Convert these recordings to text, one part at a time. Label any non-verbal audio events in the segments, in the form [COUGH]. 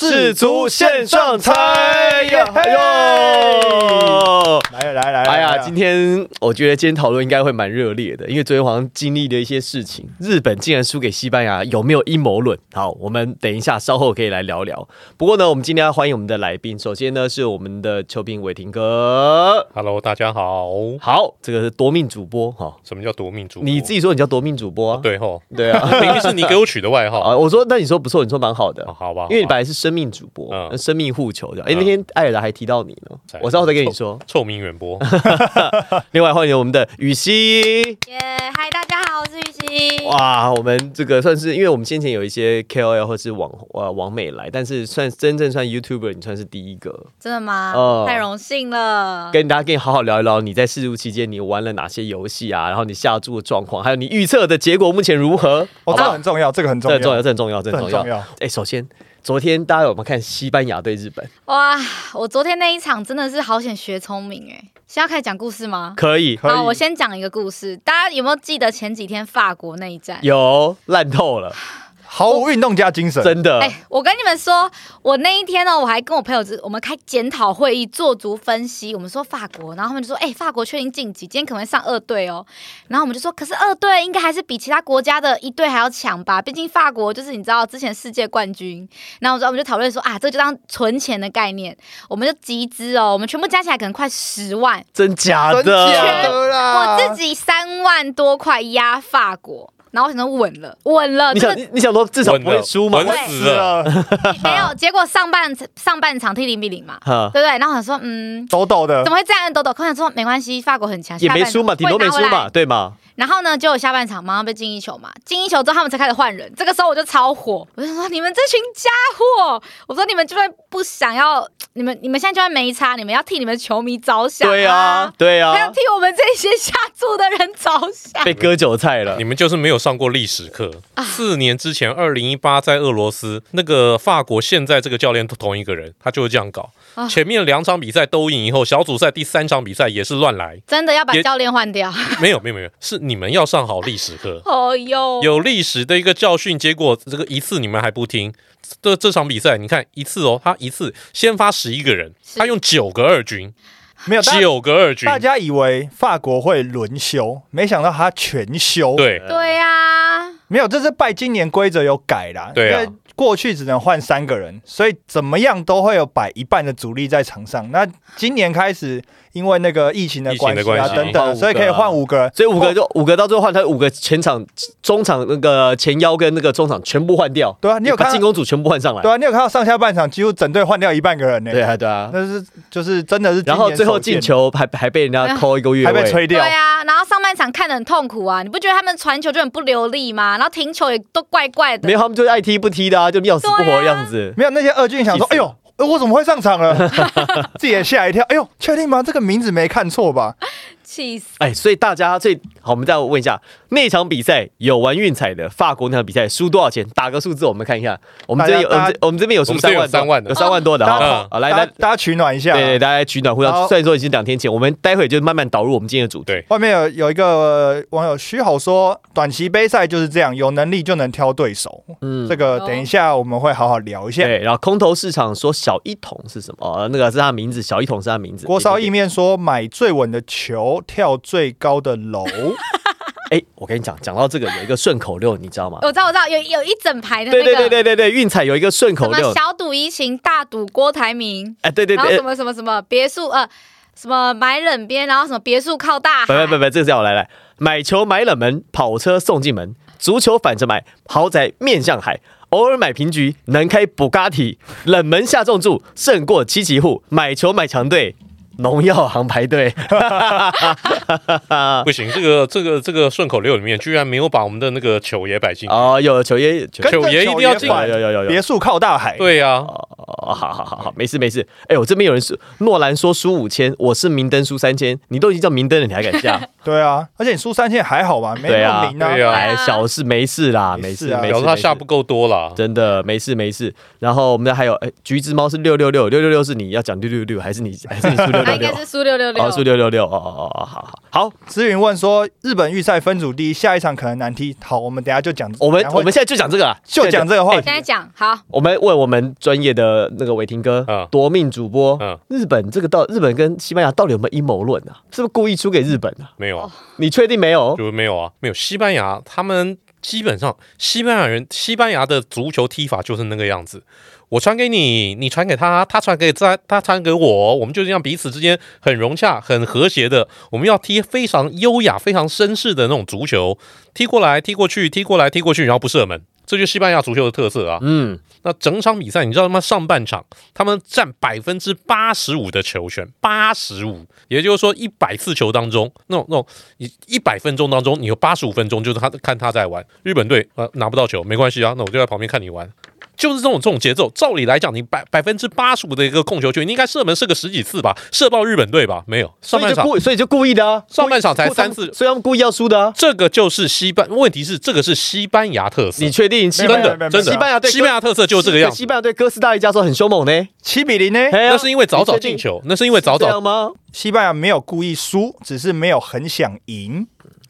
世足线上猜呀！哎呦，来来来，哎呀，今天我觉得今天讨论应该会蛮热烈的，因为昨天好像经历了一些事情，日本竟然输给西班牙，有没有阴谋论？好，我们等一下稍后可以来聊聊。不过呢，我们今天要欢迎我们的来宾，首先呢是我们的邱斌伟霆哥。Hello，大家好。好，这个是夺命主播哈，什么叫夺命主播？你自己说你叫夺命主播啊？对吼，对啊。[LAUGHS] 明明是你给我取的外号。[LAUGHS] 啊，我说那你说不错，你说蛮好的哦，好吧，因为你本来是生命主播，嗯生命护球的。哎，嗯那天艾尔达还提到你呢，哎我稍后再跟你说。臭名远播，[LAUGHS] 另外欢迎我们的雨熙，耶，嗨，大家好，我是雨熙。哇，我们这个算是，因为我们先前有一些 KOL 或是网呃网美来，但是算真正算 YouTuber，你算是第一个，真的吗？呃太荣幸了。跟大家跟你好好聊一聊你在试入期间你玩了哪些游戏啊，然后你下注的状况，还有你预测的结果目前如何？哦，这很？重要，这个很重要，这很重要，这很重要，这很重要。这很重要。哎，首先昨天大家有没有看西班牙对日本？哇，我昨天那一场真的是好险学聪明哎。现在要开始讲故事吗？可以，可以好，我先讲一个故事。大家有没有记得前几天法国那一战？有烂透了，毫无运动家精神，真的。哎、我跟你们说，我那一天呢，我还跟我朋友我们开检讨会议，做足分析。我们说法国，然后他们就说，哎、法国确定晋级，今天可能会上二队哦。然后我们就说，可是二队应该还是比其他国家的一队还要强吧？毕竟法国就是你知道之前世界冠军。然后我说我们就讨论说啊，这就当存钱的概念，我们就集资哦，我们全部加起来可能快十万，真假真的？假的啦！我自己三万多块压法国。然后我想说稳了，稳了，你这个想你你想说至少不会输嘛稳？死了。没有。[LAUGHS] 结果上半上半场踢零比零嘛，哈，对不对？然后我想说，嗯，抖抖的怎，么会这样？抖抖，我想说没关系，法国很强，下半场也没输嘛，顶多没输嘛。对吗？然后呢，结果下半场马上被进一球嘛，进一球之后他们才开始换人。这个时候我就超火，我就说你们这群家伙，我说你们就算不想要，你们你们现在就算没差，你们要替你们球迷着想、对啊，，对啊还要替，我们这些下注的人着想。被割韭菜了你。们就是没有上过历史课。啊四年之前，二零一八在俄罗斯，那个法国现在这个教练同一个人，他就会这样搞。啊前面两场比赛都赢以后，小组赛第三场比赛也是乱来。真的要把教练换掉。[LAUGHS] 没有没有没有，是你们要上好历史课。[LAUGHS] 哦哟，有历史的一个教训，结果这个一次你们还不听。这这场比赛，你看一次哦，他一次先发十一个人，他用九个二军，没有大家九个二军，大家以为法国会轮休，没想到他全休。，对对呀、没有，这是拜今年规则有改啦。对啊因为过去只能换三个人，所以怎么样都会有摆一半的主力在场上。那今年开始，因为那个疫情的关系啊等等，所以可以换五个人。所以五个就五个到最后换，他五个前场、中场那个前腰跟那个中场全部换掉，对啊，你有看进攻组全部换上来。对啊，你有看到上下半场几乎整队换掉一半个人呢？对啊，对啊。那是就是真的是然后最后进球还还被人家扣一个月还被，吹掉。对啊，然后上半场看得很痛苦啊，你不觉得他们传球就很不流利吗？然后停球也都怪怪的。没有他们就是爱踢不踢的啊，就要死不活的样子。没有那些二俊想说，哎呦，呃我怎么会上场了？[LAUGHS] 自己也吓一跳。哎呦，确定吗？这个名字没看错吧？气死！哎，所以大家最好，我们再问一下，那场比赛有玩运彩的法国那场比赛输多少钱？打个数字，我们看一下。我们这边有，我们这我们这边有输三万，三万的有三万多的大家哈。好，来来大家，取暖一下。对对，大家取暖互相。好虽然说已经两天前，我们待会就慢慢导入我们今天的主题。外面有有一个网友虚吼说，短期杯赛就是这样，有能力就能挑对手。嗯这个等一下我们会好好聊一下。对，然后空头市场说小一桶是什么？哦，那个是他名字，小一桶是他名字。郭少意面说，买最稳的球，跳最高的楼。[LAUGHS] 哎，我跟你讲，讲到这个有一个顺口溜，你知道吗？我知道，我知道，有有一整排的那对个，对对对对对，运彩有一个顺口溜。小赌怡情，大赌郭台铭，哎，对对对然后什，么什么什么别墅呃，什么买冷边，然后什么别墅靠大海，不不不不，这个叫我来来，买球买冷门，跑车送进门，足球反着买，豪宅面向海。偶尔买平局，能开补咖体，冷门下重注，胜过七级户。买球买强队，农药行排队。[LAUGHS] 不行，这个这个这个顺口溜里面居然没有把我们的那个球爷摆进去。哦，有球爷，球球爷一定要进有有有有有。别墅靠大海。对呀、好好好好，没事没事。哎，我这边有人说诺兰说输五千，我是明灯输三千，你都已经叫明灯了，你还敢下？[LAUGHS] 对啊，而且你输三千还好吧，没对啊那么明啊。对啊哎，小事没事啦，没没事。表示他下不够多啦。真的没事没事。然后我们还有哎，橘子猫是六六六六六六是你要讲六六六还是你还是你输六六六？应该是输六六六哦，。输六六六哦哦哦，好好好。思云问说，日本预赛分组第一，下一场可能难踢。好，我们等下就讲。我们我们现在就讲这个啊，就讲这个话现在讲好，我们问我们专业的那个伟霆哥嗯，夺命主播嗯，日本这个到日本跟西班牙到底有没有阴谋论啊？是不是故意输给日本啊？没有啊，你确定没有？就是没有啊，没有。西班牙他们基本上，西班牙人，西班牙的足球踢法就是那个样子。我传给你，你传给他，他传给他，他传给我，我们就这样彼此之间很融洽、很和谐的。我们要踢非常优雅、非常绅士的那种足球，踢过来、踢过去、踢过来、踢过去，然后不射门，这就是西班牙足球的特色啊。嗯，那整场比赛，你知道他妈上半场他们占百分之八十五的球权，八十五，也就是说一百次球当中，那种那种一一百分钟当中，你有八十五分钟就是他看他在玩。日本队呃拿不到球没关系啊，那我就在旁边看你玩。就是这种这种节奏，照理来讲，你百百分之八十五的一个控球权，你应该射门射个十几次吧，射爆日本队吧？没有，上半场所以就故所以就故意的啊，上半场才三次所以他们故意要输的啊。这个就是西班，问题是这个是西班牙特色你，确定西班牙真的真的，西班牙队西班牙特色就是这个样子西。班牙对哥斯达黎加说很凶猛呢？七比零呢？那是因为早早进球，那是因为早早吗？西班牙没有故意输，只是没有很想赢。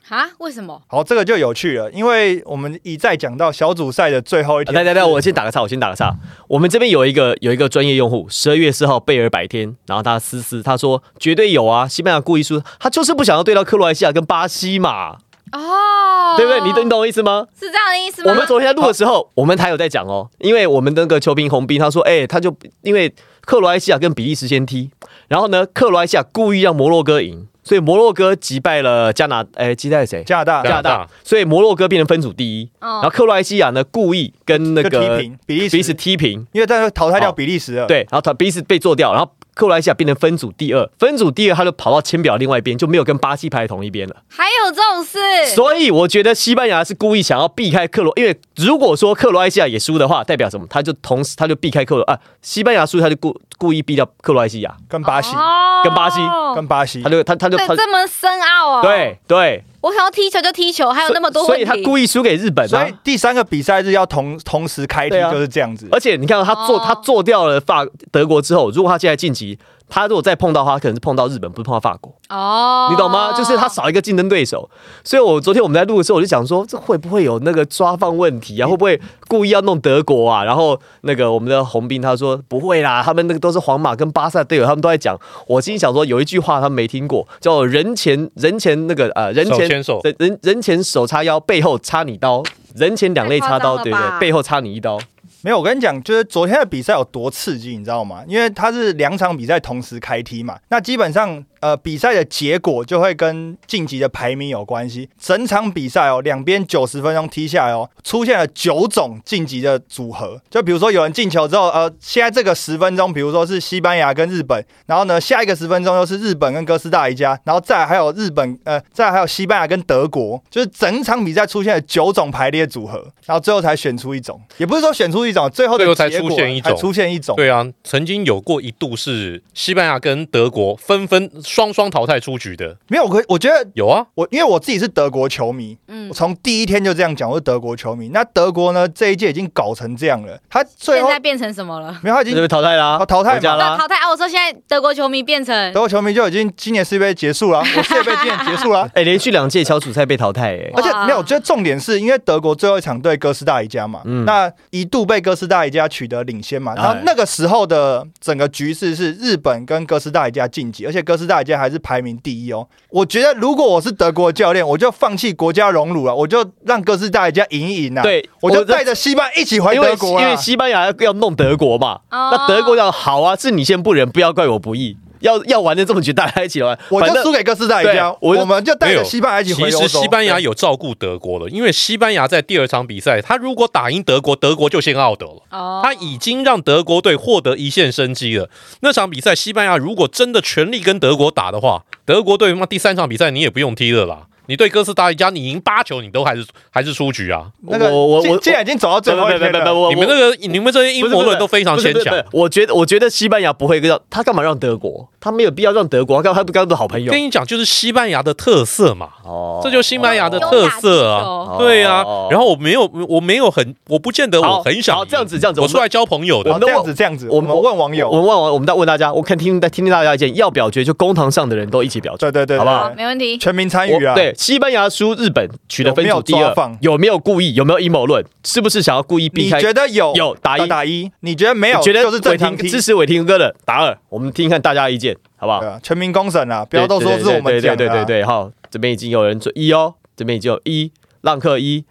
啊？为什么？好，这个就有趣了，因为我们一再讲到小组赛的最后一天。来来来，我先打个岔，我先打个岔。我们这边有一个有一个专业用户，十二月四号贝尔白天，然后他私私他说绝对有啊，西班牙故意输，他就是不想要对到克罗埃西亚跟巴西嘛，哦，对不对？你懂你懂我意思吗？是这样的意思吗？我们昨天在录的时候，我们台有在讲哦，因为我们那个球评红兵他说，哎、他就因为克罗埃西亚跟比利时先踢，然后呢，克罗埃西亚故意让摩洛哥赢，所以摩洛哥击败了加拿，哎、击败谁？加拿大。加拿大。所以摩洛哥变成分组第一，嗯然后克罗埃西亚呢故意跟那个踢平比利比利时时，踢平，因为在那淘汰掉比利时了。，对，然后他比利时被做掉，然后克罗埃西亚变成分组第二，分组第二他就跑到签表另外一边，就没有跟巴西排在同一边了。还有这种事，所以我觉得西班牙是故意想要避开克罗，因为如果说克罗埃西亚也输的话，代表什么？他就同时他就避开克罗啊，西班牙输他就故故意避掉克罗埃西亚，跟巴西，哦跟巴西跟巴西他。就他他就他这么深奥哦。，对对，我想要踢球就踢球，还有那么多所以他。故意输给日本啊所以。第三个比赛日要同同时开踢就是这样子。而且你看到他做哦他做掉了法德国之后，如果他现在晋级，他如果再碰到他，可能是碰到日本，不是碰到法国。哦，你懂吗？就是他少一个竞争对手，所以我昨天我们在录的时候，我就想说，这会不会有那个抓放问题啊？会不会故意要弄德国啊？然后那个我们的红兵他说不会啦，他们那个都是皇马跟巴萨队友，他们都在讲。我心里想说，有一句话他们没听过，叫人前人前那个呃人前手手人人人前手叉腰，背后插你刀，人前两肋插刀，对不对？背后插你一刀。没有，我跟你讲，就是昨天的比赛有多刺激，你知道吗？因为它是两场比赛同时开踢嘛，那基本上呃比赛的结果就会跟晋级的排名有关系。整场比赛哦，两边九十分钟踢下来哦，出现了九种晋级的组合。就比如说有人进球之后，呃，现在这个十分钟，比如说是西班牙跟日本，然后呢下一个十分钟又是日本跟哥斯达黎加，然后再还有日本呃，再还有西班牙跟德国，就是整场比赛出现了九种排列组合，然后最后才选出一种，也不是说选出一种，最后的最后才出现一种才出现一种。对啊，曾经有过一度是西班牙跟德国纷纷双双淘汰出局的，没有，我我觉得有啊，我因为我自己是德国球迷，嗯我，从第一天就这样讲，我是德国球迷。那德国呢，这一届已经搞成这样了，他最后现在变成什么了？没有，他已经被淘汰啦，哦淘汰嘛回家啦。那淘汰啊！我说现在德国球迷变成德国球迷就已经今年世界杯结束了，[LAUGHS] 我世界杯今年结束了。[LAUGHS] 哎，连续两届小组赛被淘汰，哎，而且没有，我觉得重点是因为德国最后一场对哥斯达黎加嘛，嗯那一度被哥斯达黎加取得领先嘛，哎然后那个时候的整个局势是日本跟哥斯达黎加晋级，而且哥斯达黎加还是排名第一哦。我觉得如果我是德国教练，我就放弃国家荣辱了，我就让哥斯达黎加赢一赢啊，，对，我就带着西班牙一起回德国啊。因为西班牙要要弄德国嘛，哦那德国要好啊，是你先不仁，不要怪我不义。要要玩的这么绝，大家一起玩，我反正就输给哥斯达黎加，我我们就带着西班牙一起回其欧洲。实西班牙有照顾德国了，因为西班牙在第二场比赛，他如果打赢德国，德国就先奥德了。哦，他已经让德国队获得一线生机了。那场比赛，西班牙如果真的全力跟德国打的话，德国队那第三场比赛你也不用踢了啦。你对哥斯达黎加，你赢八球，你都还是还是出局啊。那个我我我既既然已经走到最后一天了，你们那个你们这些阴谋论都非常牵强。我觉得我觉得西班牙不会让他干嘛让德国？他没有必要让德国，他他不刚的好朋友。跟你讲，就是西班牙的特色嘛。哦，这就是西班牙的特色啊。对啊。然后我没有我没有很我不见得我很想这样子这样子，我出来交朋友的。这样子这样子，我们问网友，我们问网，我们再问大家，我看听听听大家意见，要表决就公堂上的人都一起表决，对对对，好不好？没问题，全民参与啊。对，西班牙输日本取得分数第二，有没有故意？有没有阴谋论？是不是想要故意避开？你觉得有？有打一打一？你觉得没有？觉得就是伟霆支持伟霆哥的打二。我们听听看大家意见，好不好？全民公审啊，不要都说是我们讲的。对对对对，好，这边已经有人说一哦，这边已经有一浪客一，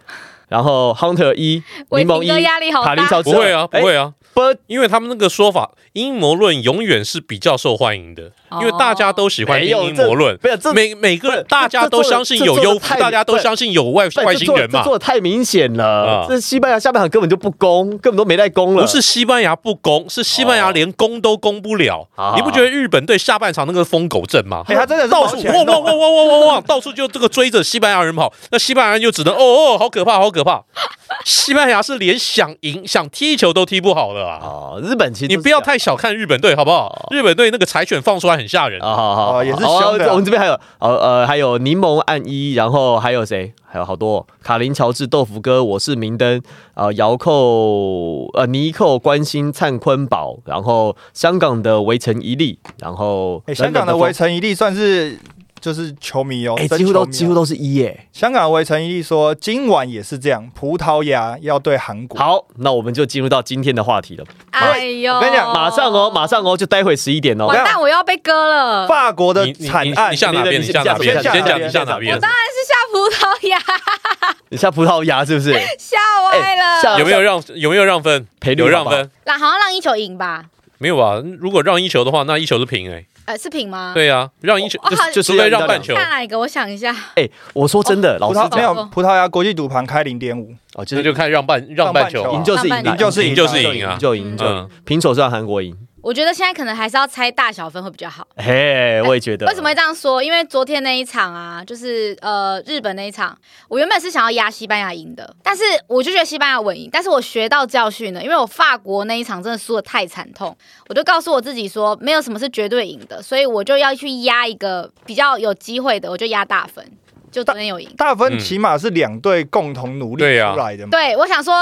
然后 Hunter 一，柠檬一，卡林乔不会啊，不会啊。不，因为他们那个说法，阴谋论永远是比较受欢迎的，因为大家都喜欢听阴谋论。每每个人大家都相信有优，大家都相信有外外星人嘛。做的太明显了，这西班牙下半场根本就不攻，根本都没在攻了。不是西班牙不攻，是西班牙连攻都攻不了。你不觉得日本队下半场那个疯狗阵吗？哎，他真的到处汪汪汪汪汪汪汪，到处就这个追着西班牙人跑，那西班牙人就只能哦哦，好可怕，好可怕。西班牙是连想赢、想踢球都踢不好的啊！哦，日本其实你不要太小看日本队，好不好？日本队那个柴犬放出来很吓人啊！好好，也是凶的。我们这边还有呃呃，还有柠檬暗一，然后还有谁？还有好多卡林乔治、豆腐哥，我是明灯啊，遥扣呃尼寇关心灿坤宝，然后香港的围城一粒，然后香港的围城一粒算是。就是球迷哦，几乎都几乎都是一耶。香港围陈一力说，今晚也是这样，葡萄牙要对韩国。好，那我们就进入到今天的话题了。哎呦，我跟你讲，马上哦，马上哦，就待会十一点哦。完蛋，我要被割了。法国的惨案，你下哪边？你下哪边？先讲你下哪边？我当然是下葡萄牙。[LAUGHS] 你下葡萄牙是不是？吓歪了。有没有让？有没有让分？赔有让分？那好像让一球赢吧？没有吧？如果让一球的话，那一球是平哎。呃，是平吗？对呀，让一球就除非让半球。看哪一个？我想一下。哎，我说真的，老师没有葡萄牙国际赌盘开零点五哦，其实就看让半让半球，赢就是赢，赢就是赢就是赢啊，就赢就赢，平手是让韩国赢。我觉得现在可能还是要猜大小分会比较好。嘿，我也觉得。为什么会这样说？因为昨天那一场啊，就是呃日本那一场，我原本是想要压西班牙赢的，但是我就觉得西班牙稳赢。但是我学到教训了，因为我法国那一场真的输的太惨痛，我就告诉我自己说，没有什么是绝对赢的，所以我就要去压一个比较有机会的，我就压大分。就昨天有赢，大分起码是两队共同努力出来的嘛。对，我想说。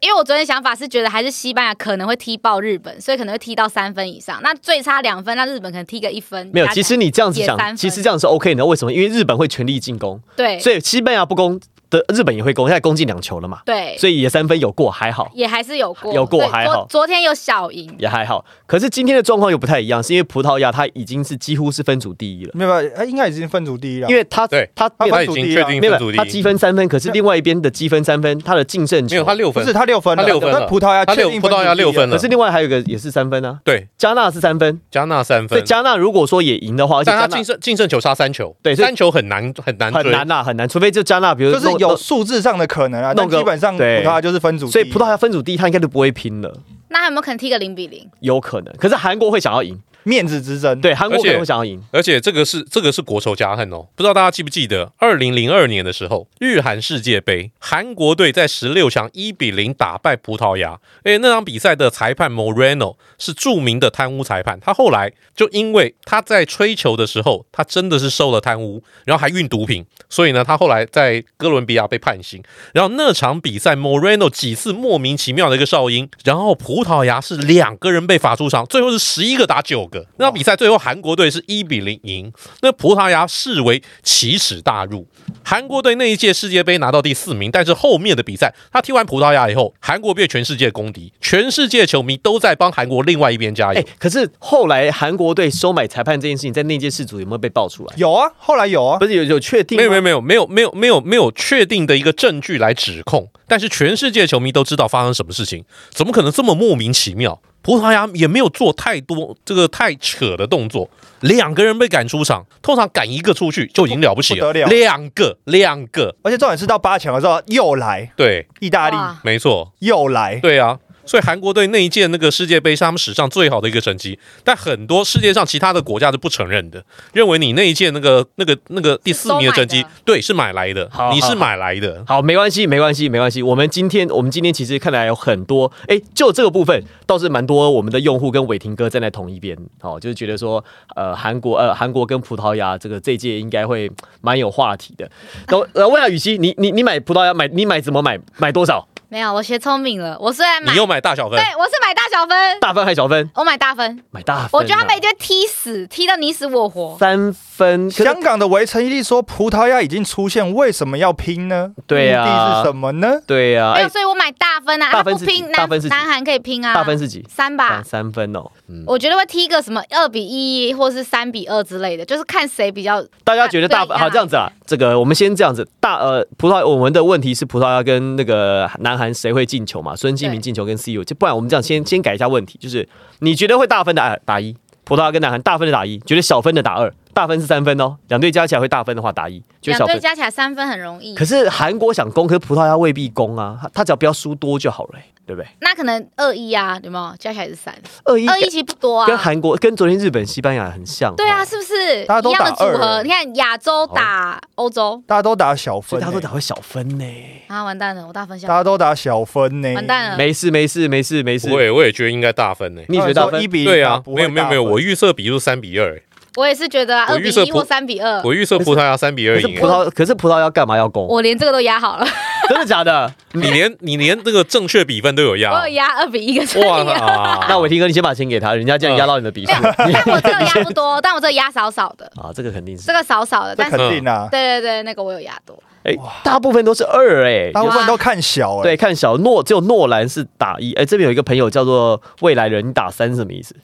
因为我昨天想法是觉得还是西班牙可能会踢爆日本，所以可能会踢到三分以上。那最差两分，那日本可能踢个一分。没有，其实你这样子想，其实这样是 OK 的。为什么？因为日本会全力进攻，对，所以西班牙不攻。的日本也会攻，现在攻进两球了嘛？对，所以也三分有过，还好，也还是有过，有过还好。昨天有小赢，也还好。可是今天的状况又不太一样，是因为葡萄牙他已经是几乎是分组第一了。没有，他应该已经分组第一了，因为他对他他已经确定分组第一，他积分三分，可是另外一边的积分三分，他的净胜球没有他六分，不是他六分，他六分，葡萄牙他六葡萄牙六分了，可是另外还有一个也是三分啊，对，加纳是三分，加纳三分，加纳如果说也赢的话，但他净胜净胜球差三球，对，三球很难很难很难呐，很难，除非就加纳，比如就是有数字上的可能啊。那基本上葡萄牙就是分组，所以葡萄牙分组第一，他应该就不会拼了。那有没有可能踢个零比零？有可能，可是韩国会想要赢。面子之争，对韩国可能会想要赢，而且这个是这个是国仇家恨哦。不知道大家记不记得，二零零二年的时候，日韩世界杯，韩国队在十六强一比零打败葡萄牙。哎，那场比赛的裁判 Moreno 是著名的贪污裁判，他后来就因为他在吹球的时候，他真的是受了贪污，然后还运毒品，所以呢，他后来在哥伦比亚被判刑。然后那场比赛 Moreno 几次莫名其妙的一个哨音，然后葡萄牙是两个人被罚出场，最后是十一个打九个。那场比赛最后韩国队是一比零赢，那葡萄牙视为奇耻大辱。韩国队那一届世界杯拿到第四名，但是后面的比赛他踢完葡萄牙以后，韩国被全世界公敌，全世界球迷都在帮韩国另外一边加油。可是后来韩国队收买裁判这件事情，在那届世足有没有被爆出来？有啊，后来有啊，不是有有确定？没有没有没有没有没有没有没有确定的一个证据来指控，但是全世界球迷都知道发生什么事情，怎么可能这么莫名其妙？葡萄牙也没有做太多这个太扯的动作，两个人被赶出场，通常赶一个出去就已经了不起了，两个两个，而且重点是到八强的时候又来，对，意大利。没错，又来，对啊。所以韩国队那一届那个世界杯是他们史上最好的一个成绩，但很多世界上其他的国家是不承认的，认为你那一届那个那个那个第四名的成绩对，是买来的好，你是买来的。好，没关系，没关系，没关系。我们今天，我们今天其实看来有很多，哎，就这个部分倒是蛮多我们的用户跟伟霆哥站在同一边，哦，就是觉得说，呃，韩国，呃，韩国跟葡萄牙这个这届应该会蛮有话题的。那我呃，问下雨熙，你你你买葡萄牙买你买怎么买？买多少？没有，我学聪明了。我虽然买，你又买大小分对，我是买大小分，大分还是小分？我买大分。买大分啊、我觉得他们一定会踢死，踢到你死我活。三分，香港的围城一力说葡萄牙已经出现，为什么要拼呢？对啊目的是什么呢？对呀、哎、没有，所以我买大分啊。大分是几他不拼，南大分是几南韩可以拼啊。大分是几？三吧三。分哦。嗯，我觉得会踢个什么二比一，或是三比二之类的，就是看谁比较。大家觉得大对好这样子啊？这个我们先这样子，大呃葡萄我们的问题是葡萄牙跟那个南韩谁会进球嘛？孙继民进球跟 C U，就不然我们这样先先改一下问题，就是你觉得会大分的打打一，葡萄牙跟南韩大分的打一，觉得小分的打二，大分是三分哦，两队加起来会大分的话打一，两队。加起来三分很容易可，是韩国想攻，可是葡萄牙未必攻啊，他他只要不要输多就好了、对不对？那可能二一啊，有没有？加起来是三，二一二一其实不多啊。跟韩国跟昨天日本、西班牙很像，对啊，哦，是不是大家都一样的打合？你看亚洲打欧洲大家都打小分、所以他都欸，打会小分呢。啊，完蛋了，我大分小大家都打小分呢、完蛋了。没事没事没事没事，我也我也觉得应该大分呢。你觉得大分一？比对啊，没有没有没有，我预测比数三比二，我也是觉得啊，二比一或三比二，我预测葡萄牙三比二可是赢。葡萄可是葡萄牙干嘛要攻？我连这个都压好了，[LAUGHS] 真的假的？[LAUGHS] 你连你连这个正确比分都有压我有压二比一跟三比哇！[LAUGHS] 那伟霆哥，你先把钱给他，人家这样压到你的比数。但我这个压不多，但我这个压少少的，啊，这个肯定是这。个少少的，这但是肯定啊，对对对，那个我有压多。哎，大部分都是二哎，大部分都看小哎、对，看小诺只有诺兰是打一。哎，这边有一个朋友叫做未来人，你打三什么意思？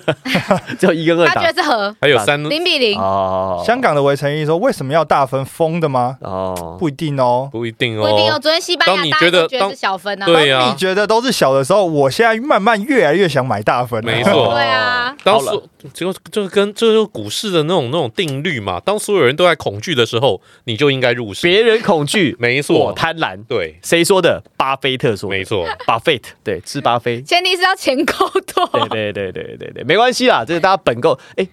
[LAUGHS] 只有一跟二打他觉。得是和还有三零比零，哦，香港的围城一说为什么要大分疯的吗？哦，不一定哦。不一定哦不一定哦。哦。昨天西班牙当你大家都觉得是小分啊，对呀你觉得都是小的时候，我现在慢慢越来越想买大分了。没错 [LAUGHS] 对啊，当好了所就就跟这就是股市的那种那种定律嘛。当所有人都在恐惧的时候，你就应该入市。别人恐惧，我 [LAUGHS] 没错，我贪婪。对，谁说的？巴菲特说的。没错。巴菲特对，吃巴菲。前提是要钱够多。对对对对对对，没关系啦，这是大家本够。哎，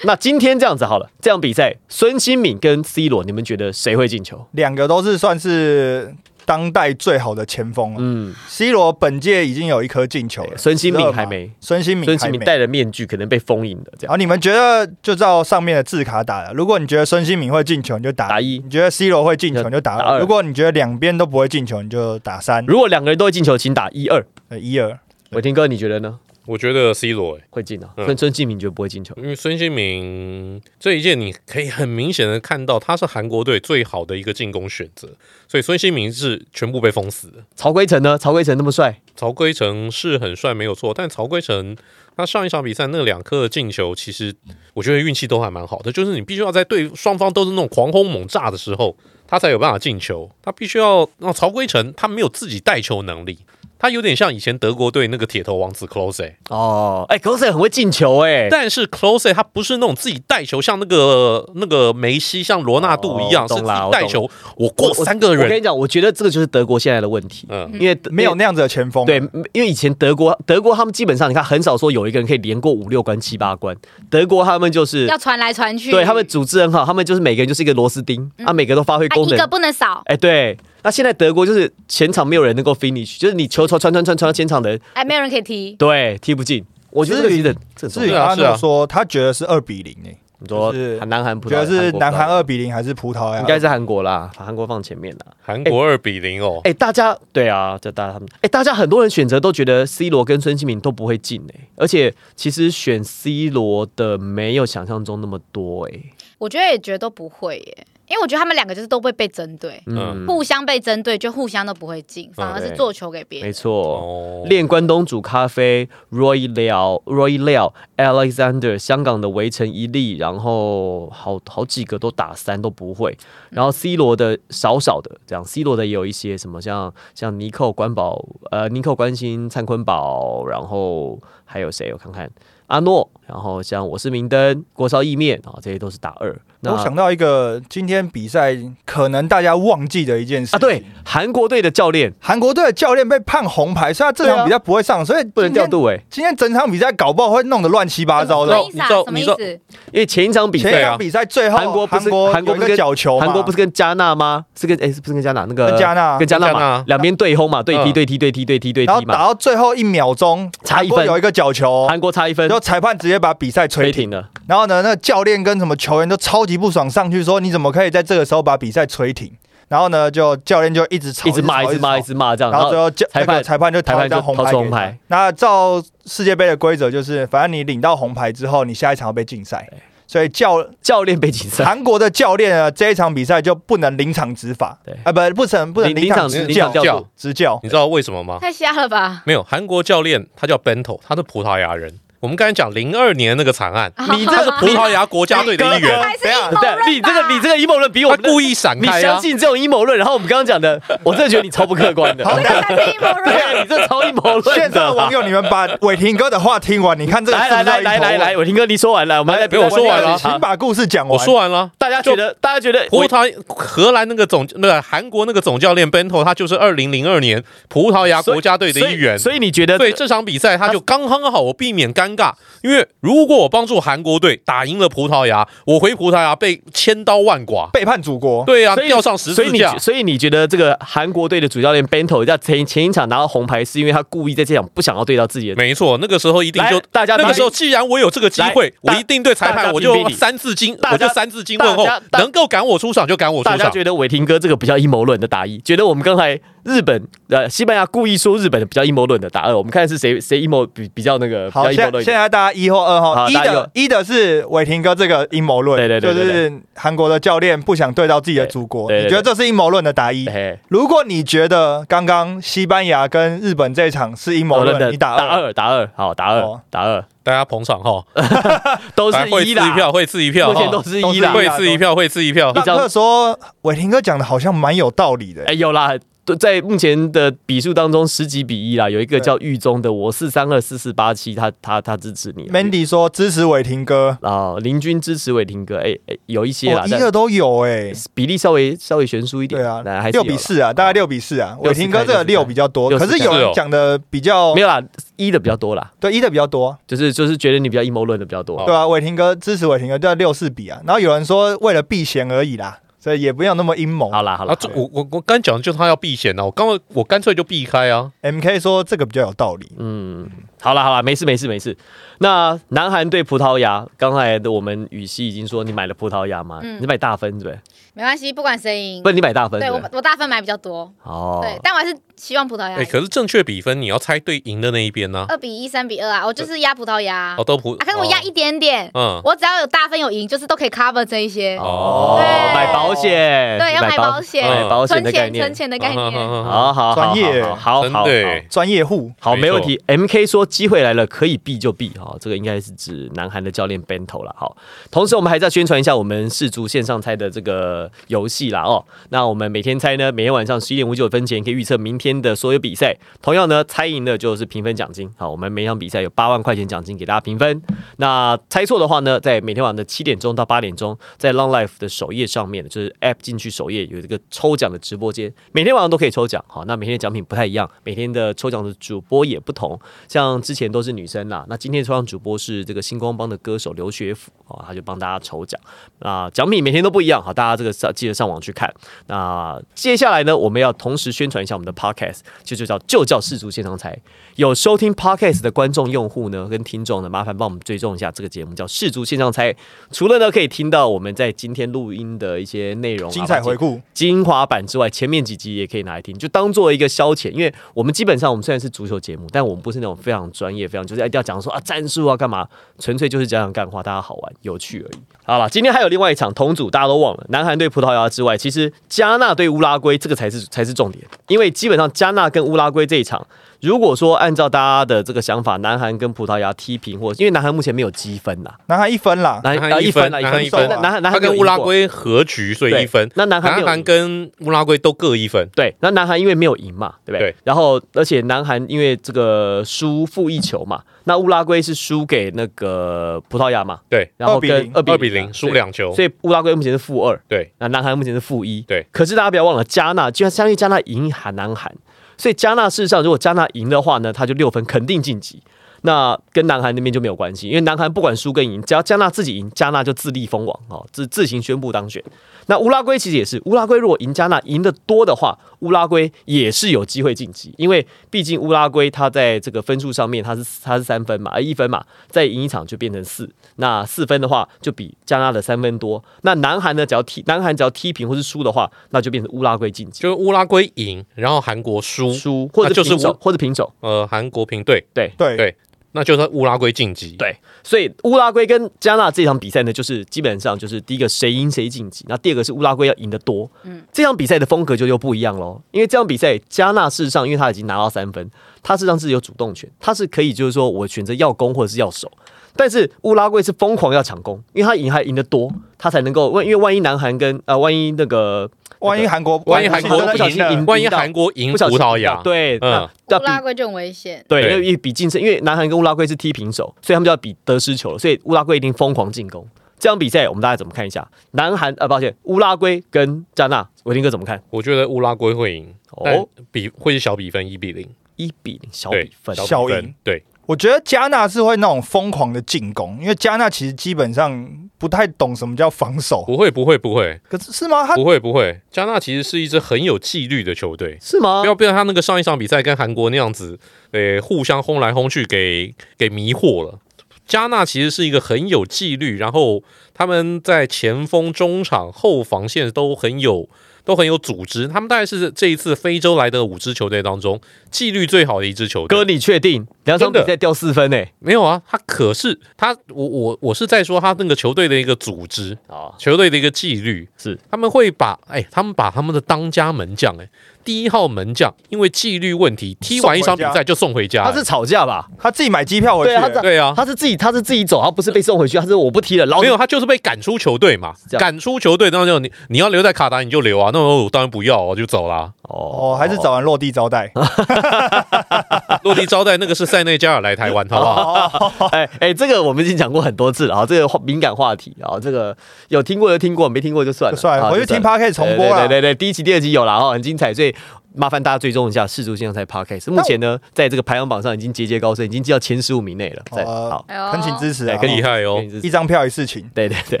那今天这样子好了，这样比赛，孙兴敏跟 C 罗，你们觉得谁会进球？两个都是算是当代最好的前锋了。嗯，C 罗本届已经有一颗进球了，孙兴敏还没，孙兴敏还没。孙兴敏戴着面具，可能被封印的这样。好，你们觉得就照上面的字卡打了。如果你觉得孙兴敏会进球，你就打打一你觉得 C 罗会进球，你就打二。如果你觉得两边都不会进球，你就打三。如果两个人都会进球，请打一二。呃一二。伟霆哥，你觉得呢？我觉得 C 罗、欸，会进啊？嗯孙孙兴敏觉得不会进球。因为孙兴民这一届，你可以很明显的看到他是韩国队最好的一个进攻选择，所以孙兴民是全部被封死的。曹圭成呢？曹圭成那么帅，曹圭成是很帅没有错，但曹圭成他上一场比赛那两颗的进球，其实我觉得运气都还蛮好的，就是你必须要在对双方都是那种狂轰猛炸的时候，他才有办法进球。他必须要让曹圭成他没有自己带球能力，他有点像以前德国队那个铁头王子 Close 哦，哎，close 很会进球哎，但是 Close 他不是那种自己带球，像那个那个梅西、像罗纳度一样，是带球，我过三个人，我跟你讲，我觉得这个就是德国现在的问题，嗯，因为没有那样子的前锋。对，因为以前德国德国他们基本上你看很少说有一个人可以连过五六关七八关，德国他们就是要传来传去，对他们组织很好，他们就是每个人就是一个螺丝钉，啊，每个都发挥功能。啊一个。不能少，哎，对，那现在德国就是前场没有人能够 finish，就是你球传传传传传到前场的人，哎，没有人可以踢。对，踢不进。我觉得这个其实这至于是啊是啊。阿诺说，他觉得是二比零诶，你说就是南韩葡萄觉得是南韩二比零还是葡萄牙？应该是韩国啦，把韩国放前面啦。韩国二比零哦，哎、大家对啊，这大家他们。哎、大家很多人选择都觉得 C 罗跟孙兴民都不会进哎、而且其实选 C 罗的没有想象中那么多哎、我觉得也觉得都不会耶，因为我觉得他们两个就是都会被针对，嗯，互相被针对，就互相都不会进，反而是做球给别人。没错。哦，练关东煮咖啡，Roy 廖，Roy 廖，Alexander，香港的围城一粒，然后好好几个都打三都不会，然后 C 罗的少少的，这样 C 罗的也有一些什么像像尼克关宝，呃，尼克关心灿坤宝，然后还有谁？我看看阿诺，然后像我是明灯、锅烧意面啊，这些都是打二。那我想到一个今天比赛可能大家忘记的一件事啊，对，韩国队的教练韩国队的教练被判红牌，所以他这场比赛不会上，所以不能调度哎、今天整场比赛搞不好会弄得乱七八糟的什么。意思啊？你知道你知道什么意思？因为前一场比赛啊前一场，比赛最后韩国不是韩国有一个韩国不是跟角球，韩国不是跟加纳吗？是跟哎、是不是跟加纳那个跟加纳跟加纳嘛两边对轰嘛，对踢嗯对踢对踢对踢对然后打，到最后一秒钟，差一分有一个角球，韩国差一分然后裁判直接把比赛吹停。了。然后呢，那个教练跟什么球员都超级不爽，上去说你怎么可以在这个时候把比赛吹停？然后呢，就教练就一直吵，一直骂，一直骂，一直骂，这样，然后最后裁判裁判就裁判就投一张红牌红牌。那照世界杯的规则就是，反正你领到红牌之后，你下一场要被禁赛。所以教教练被禁赛，韩国的教练啊，这一场比赛就不能临场执法对，啊，不，不成不能临场场执教教度，执教。你知道为什么吗？太瞎了吧！没有，韩国教练他叫 Bento，他是葡萄牙人。我们刚才讲零二年那个惨案，你这他是葡萄牙国家队的一员，还是等一下你这个你这个阴谋论比我们故意闪你开啊。相信这种阴谋论，然后我们刚刚讲的，我真的觉得你超不客观的。[LAUGHS] 好才阴谋 [LAUGHS] 对啊，你这超阴谋论现在的网友，你们把伟霆哥的话听完，你看这个来来来来来来，，伟霆哥，你说完了，我们来我说完了请把故事讲完。我说完了。大家觉得，大家觉得葡萄荷兰那个总那个韩国那个总教练 Bento，他就是二零零二年葡萄牙国家队的一员。所以你觉得对这场比赛，他就刚刚好，我避免尴尬，因为如果我帮助韩国队打赢了葡萄牙，我回葡萄牙被千刀万剐。背叛祖国，对啊，所以吊上十所以你字架。所以你觉得这个韩国队的主教练 Bento 在前前一场拿到红牌，是因为他故意在这场不想要对到自己的没错，那个时候一定就大家那个时候，既然我有这个机会，我一定对裁判我就三字经，我就三字经问候能够赶我出场就赶我出场。大家觉得伟霆哥这个比较阴谋论的答意，觉得我们刚才日本呃西班牙故意说日本的比较阴谋论的答二，我们看是谁谁阴谋比比较那个比好，较阴谋论。现在大家一或二哈，一的一的是伟霆哥这个阴谋论，对对对对就是韩国的教练不想对到自己的祖国，你觉得这是阴谋论的答一？如果你觉得刚刚西班牙跟日本这一场是阴谋论，的你打打二。二打二，好打二哦打二，大家捧场哈，[LAUGHS] 都来会是一啦，一票，会赐一票哈，目前都是一啦。会赐一票，会赐一票。浪克说伟霆哥讲的好像蛮有道理的、哎，有啦，在目前的比数当中十几比一啦，有一个叫狱中的我是三二四四八七，他他他支持你。Mandy 说支持伟霆哥，啊，林军支持伟霆哥，哎哎，有一些啦哦，，一但个都有哎、比例稍微稍微悬殊一点。对啊那还，是六比四啊，大概六比四啊。伟霆哥这个六比较多，可是有人讲的比较没有啦，一的比较多啦，对一的比较多，就是就是觉得你比较阴谋论的比较多。对啊，伟霆哥支持伟霆哥，就要六四比啊。然后有人说为了避嫌而已啦，所以也不要那么阴谋。好啦好啦啊，，这我我我刚讲的就是他要避险啊，我刚刚我干脆就避开啊。M K 说这个比较有道理，嗯，好啦好啦，没事没事没事。那南韩对葡萄牙，刚才的我们雨熙已经说你买了葡萄牙嘛，嗯你买大分对不对？没关系，不管谁赢不，，你买大分对我对不对？我大分买比较多，哦，对，但我还是希望葡萄牙哎，赢。可是正确比分你要猜对赢的那一边呢？二比一、三比二啊，我就是压葡萄牙哦，，都葡啊，可是我压一点点，嗯，我只要有大分有赢，就是都可以 cover 这一些。哦，对买保险，对，要买保险，买保险存钱、的概念存。钱的概念。好好好，专业好好好真好的耶专业户好，没没问题。M K 说机会来了，可以避就避。哦，这个应该是指南韩的教练 Bento 了。好，同时我们还在宣传一下我们世足线上猜的这个游戏啦。哦，那我们每天猜呢，每天晚上十一点五九分前可以预测明天天的所有比赛。同样呢，猜赢的就是评分奖金。好，我们每场比赛有八万块钱奖金给大家评分。那猜错的话呢，在每天晚上的七点钟到八点钟，在 Long Life 的首页上面，就是 App 进去首页有这个抽奖的直播间，每天晚上都可以抽奖。好，那每天的奖品不太一样，每天的抽奖的主播也不同。像之前都是女生啦，那今天抽奖主播是这个星光帮的歌手刘学府啊，他就帮大家抽奖。那奖品每天都不一样，好，大家这个上记得上网去看。那接下来呢，我们要同时宣传一下我们的 Park 就就叫就叫世足现场猜。有收听 Podcast 的观众用户呢，跟听众呢，麻烦帮我们追踪一下这个节目，叫世足线上猜。除了呢可以听到我们在今天录音的一些内容啊，精彩回顾，精华版之外，前面几集也可以拿来听，就当做一个消遣。因为我们基本上我们虽然是足球节目，但我们不是那种非常专业、非常就是一定要讲说啊战术啊干嘛，纯粹就是讲讲干话，大家好玩有趣而已。好了，今天还有另外一场同组，大家都忘了，南韩对葡萄牙之外，其实加纳对乌拉圭这个才是才是重点，因为基本上加纳跟乌拉圭这一场如果说按照大家的这个想法，南韩跟葡萄牙踢平，或因为南韩目前没有积分呐，南韩一分啦，南南韩一分啦南韩一分。那南韩南韩跟乌拉圭和局，所以一分。那南韩南韩跟乌拉圭都各一分。对，那南韩因为没有赢嘛，对不对？对。然后而且南韩因为这个输负一球嘛，那乌拉圭是输给那个葡萄牙嘛，对，然后跟2比二二比零输两球。所以乌拉圭目前是负二，对，那南韩目前是负一。对，可是大家不要忘了，加纳就相当于加纳赢韩南韩，所以加纳事实上如果加纳赢的话呢，他就六分肯定晋级。那跟南韩那边就没有关系，因为南韩不管输跟赢，只要加纳自己赢，加纳就自立封王哦，自自行宣布当选。那乌拉圭其实也是，乌拉圭如果赢加纳赢得多的话，乌拉圭也是有机会晋级，因为毕竟乌拉圭它在这个分数上面它是它是三分嘛，而一分嘛，再赢一场就变成四，那四分的话就比加纳的三分多。那南韩呢，只要踢南韩只要踢平或是输的话，那就变成乌拉圭晋级，就是乌拉圭赢，然后韩国输，输或者就是平或者平手，呃，韩国平对，对。对那就算乌拉圭晋级。对，所以乌拉圭跟加纳这场比赛呢，就是基本上就是第一个谁赢谁晋级，那第二个是乌拉圭要赢得多。嗯，这场比赛的风格就又不一样喽，因为这场比赛加纳事实上因为他已经拿到三分，他事实上是有主动权，他是可以就是说我选择要攻或者是要守。但是乌拉圭是疯狂要抢攻，因为他赢还赢得多，他才能够万，因为万一南韩跟呃，万一那个万一韩国，万一韩国不小心赢万一韩国赢不小心葡萄牙，对，那嗯乌拉圭就很危险。对，对因为比竞争，因为南韩跟乌拉圭是踢平手，所以他们就要比得失球了，所以乌拉圭一定疯狂进攻。这场比赛我们大家怎么看一下？南韩呃，抱歉，乌拉圭跟加纳，伟霆哥怎么看？我觉得乌拉圭会赢，哦比会是小比分一比零，一比零小比分，小赢比分，对，我觉得加纳是会那种疯狂的进攻，因为加纳其实基本上不太懂什么叫防守。不会不会不会可是是吗？他不会不会，加纳其实是一支很有纪律的球队。是吗不？要被他那个上一场比赛跟韩国那样子，呃，互相轰来轰去给给迷惑了。加纳其实是一个很有纪律，然后他们在前锋、中场、后防线都很有都很有组织。他们大概是这一次非洲来的五支球队当中纪律最好的一支球队。哥，你确定两场比赛掉四分呢？没有啊，他可是他，我我我是在说他那个球队的一个组织，啊，球队的一个纪律，是他们会把哎，他们把他们的当家门将哎，第一号门将因为纪律问题踢完一场比赛就送回家，他是吵架吧？他自己买机票回去。对啊，他。对啊，他是自己他是自己走，他不是被送回去，他是我不踢了，没有，他就是被赶出球队嘛。赶出球队，那就你你要留在卡达你就留啊，那我当然不要，我就走啦。哦。哦，还是找完落地招待。[LAUGHS] 落地招待那个是塞内加尔来台湾，[LAUGHS] 好不好？哎哎，这个我们已经讲过很多次了啊，这个敏感话题啊，这个有听过就听过，没听过就算了，就算了啊回去听就算了。podcast 重播了对对对对，第一集、第二集有了哦，很精彩，所以麻烦大家追踪一下世足现在 podcast。目前呢，在这个排行榜上已经节节高升，已经进到前十五名内了。在呃好，恳请支持啊！对，厉害哦一张票一事情。对对对，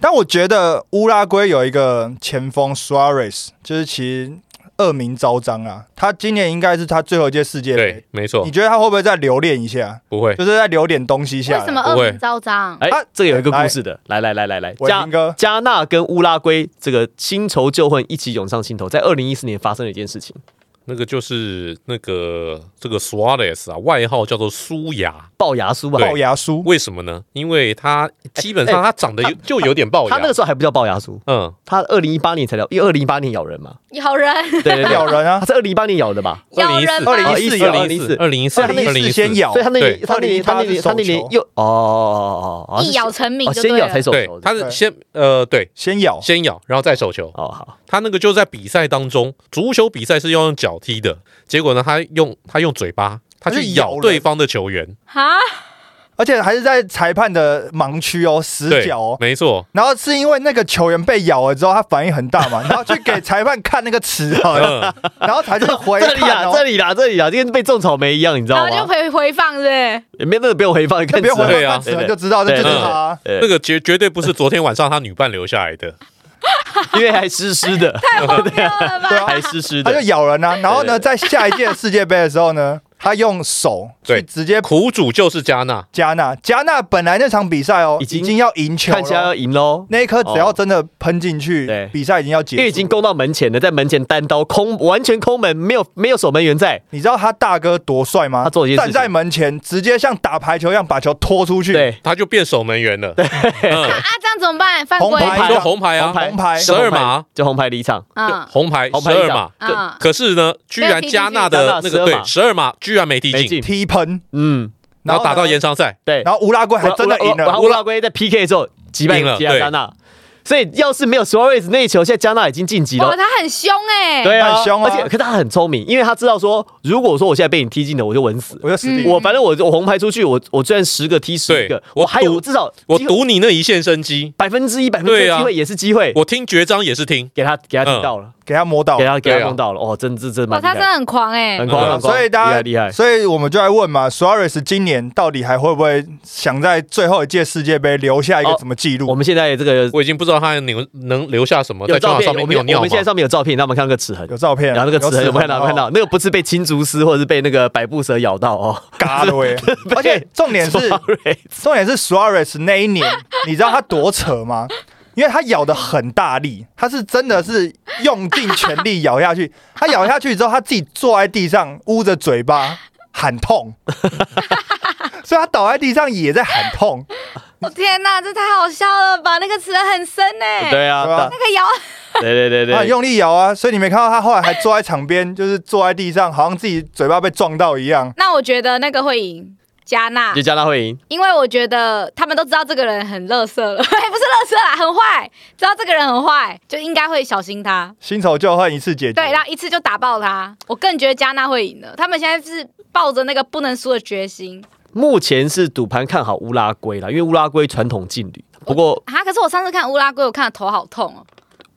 但我觉得乌拉圭有一个前锋 Suarez，就是其实恶名昭彰啊。他今年应该是他最后一届世界杯对，，没错你，觉得他会不会再留恋一下？不会。就是再留点东西下来。为什么恶名昭彰？哎他，这个有一个故事的，来来来来来，加伟霆哥加纳跟乌拉圭这个新仇旧恨一起涌上心头，在二零一四年发生了一件事情，那个就是那个这个 Suarez 啊，外号叫做苏牙，龅牙苏吧？龅牙苏，为什么呢？因为他基本上他长得有就有点龅牙，他那个时候还不叫龅牙苏，嗯，他二零一八年才聊，因为二零一八年咬人嘛，咬人，对咬人啊。他！是二零一八年咬的吧？咬人吗？2014咬二零一四，二零一四，2014先咬。所以他那他那年他那年他那年又哦哦哦哦，一咬成名哦先咬才手球，，对他是先呃对。先咬，先咬，然后再手球。哦好，他那个就在比赛当中，足球比赛是要用脚踢的，结果呢，他用他用嘴巴，他去咬对方的球员，哈，而且还是在裁判的盲区哦，死角哦，。没错，然后是因为那个球员被咬了之后，他反应很大嘛，[LAUGHS] 然后去给裁判看那个齿痕，嗯，然后才去回这里啦。这里啦这里啦，就跟被种草莓一样，你知道然后就吗？回回放，对不对？也没那个不用回放，看那不用回对啊看齿痕就知道这就是他。对那个绝绝对不是昨天晚上他女伴留下来的，[LAUGHS] 因为还湿湿的，太荒谬了吧！[LAUGHS] 对啊还湿湿他就的，咬人啊，然后呢，在下一届世界杯的时候呢，他用手去对直接苦主就是加纳，加纳。加纳本来那场比赛哦，已经要赢球，看起来要赢喽。那一颗只要真的喷进去，对比赛已经要结束。因为已经攻到门前了，在门前单刀空，完全空门，没有没有守门员在。你知道他大哥多帅吗？他做站在门前，直接像打排球一样把球拖出去。，对，他就变守门员了。嗯，啊，这样怎么办？犯规红牌你说红牌啊，红牌红牌十二码，就红牌离场。嗯红牌红牌十二码。啊，可是呢，居然加纳的那个对加纳12码十二码居然没踢进，踢喷，嗯，然后打到延长赛，对。然后乌拉圭还真的赢了。然后。乌拉圭在 PK 的时候击败了加纳，所以要是没有 Suarez 那一球，现在加纳已经晋级哇，了。他很凶哎，对啊，很凶啊。而且可他很聪明，因为他知道说，如果说我现在被你踢进了，我就稳死。我就死。定嗯。我反正我我红牌出去，我我虽然十个踢十个，我我还有至少我赌你那一线生机，百分之一百分之对啊。的机会也是机会，我听绝章也是听，给他给他听到了，给他摸到给。他给他弄到了，哦，真这真哇，蛮厉害，他真的很狂哎很，狂嗯很狂，所以大家厉害厉害。所以我们就来问嘛，Suarez 今年到底还会不会想在最后一届世界杯留下一个哦什么记录？我们现在这个我已经不知道他留能留下什么有照片，我们面尿尿我们现在？上面有照片，那我们看那个齿痕。有照片，然后那个齿痕有没有看到？有没有看到到那个不是被青竹丝或者是被那个百步蛇咬到哦，嘎的 [LAUGHS] 喂。而且重点是重点是 Suarez 那一年，你知道他多扯吗？因为他咬的很大力，他是真的是用尽全力咬下去。[LAUGHS] 他咬下去之后，他自己坐在地上，捂着嘴巴喊痛，[LAUGHS] 所以他倒在地上也在喊痛。我天哪，这太好笑了吧？那个齿痕很深呢，对啊，对啊那个咬对对对对，他很用力咬啊，所以你没看到他后来还坐在场边，就是坐在地上，好像自己嘴巴被撞到一样。那我觉得那个会赢加纳就，加纳会赢。因为我觉得他们都知道这个人很乐色了，[LAUGHS] 不是乐色啦，很坏，知道这个人很坏，就应该会小心他。新仇旧恨一次解决。对，然后一次就打爆他。我更觉得加纳会赢的，他们现在是抱着那个不能输的决心目前是赌盘看好乌拉圭啦，因为乌拉圭传统劲旅，不过啊。可是我上次看乌拉圭，我看的头好痛哦。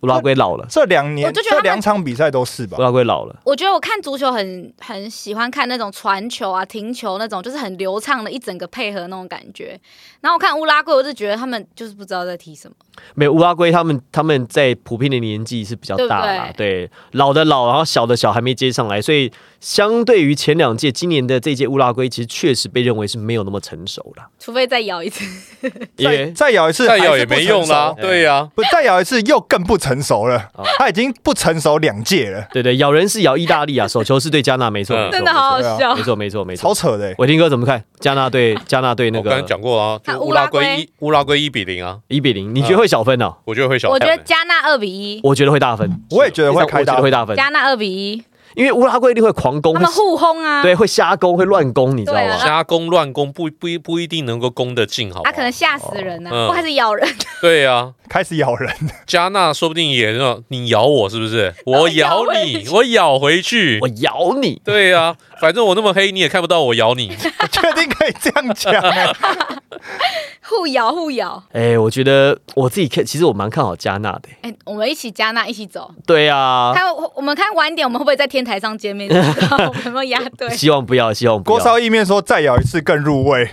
乌拉圭老了，这两年这我就觉得两场比赛都是吧乌？拉圭老了。我觉得我看足球很很喜欢看那种传球啊、停球那种，就是很流畅的一整个配合那种感觉。然后我看乌拉圭，我就觉得他们就是不知道在踢什么。没有乌拉圭，他们他们在普遍的年纪是比较大啦，对老的老，然后小的小还没接上来，所以相对于前两届，今年的这届乌拉圭其实确实被认为是没有那么成熟了，除非再咬一次，[LAUGHS] 也再再咬一次，再咬也没用啦，对呀，不再咬一次又更不成熟了哦，他已经不成熟两届了，对对，咬人是咬意大利啊，手球是对加纳，没错，嗯没错真的好好笑没。错没错没错。超扯的欸。伟霆哥怎么看？加纳对加纳对那个我刚刚讲过啊，就乌拉圭乌拉圭一乌拉圭一比零啊，一比零，你觉得会小分哦？我觉得会小我觉。得加纳二比一，我觉得会大分，我也觉得会开大我觉得会大分，加纳二比一，因为乌拉圭一定会狂攻，他们互轰啊。对，会瞎攻，会乱攻，你知道吗？瞎攻乱攻不不一不一定能够攻得进，好不他好？可能吓死人呢、开始咬人。[LAUGHS] 对啊，开始咬人，加纳说不定也那你咬我是不是？[LAUGHS] 我咬你，去我咬回去我。咬你，对啊，反正我那么黑，你也看不到我咬你。[LAUGHS] 我确定可以这样讲欸。互咬互咬。哎、我觉得我自己看，其实我蛮看好加纳的、哎、我们一起加纳一起走。对啊，看我我们看晚点，我们会不会在天台上见面？有没有压对？希望不要，希望不要。锅烧意面说再咬一次更入味，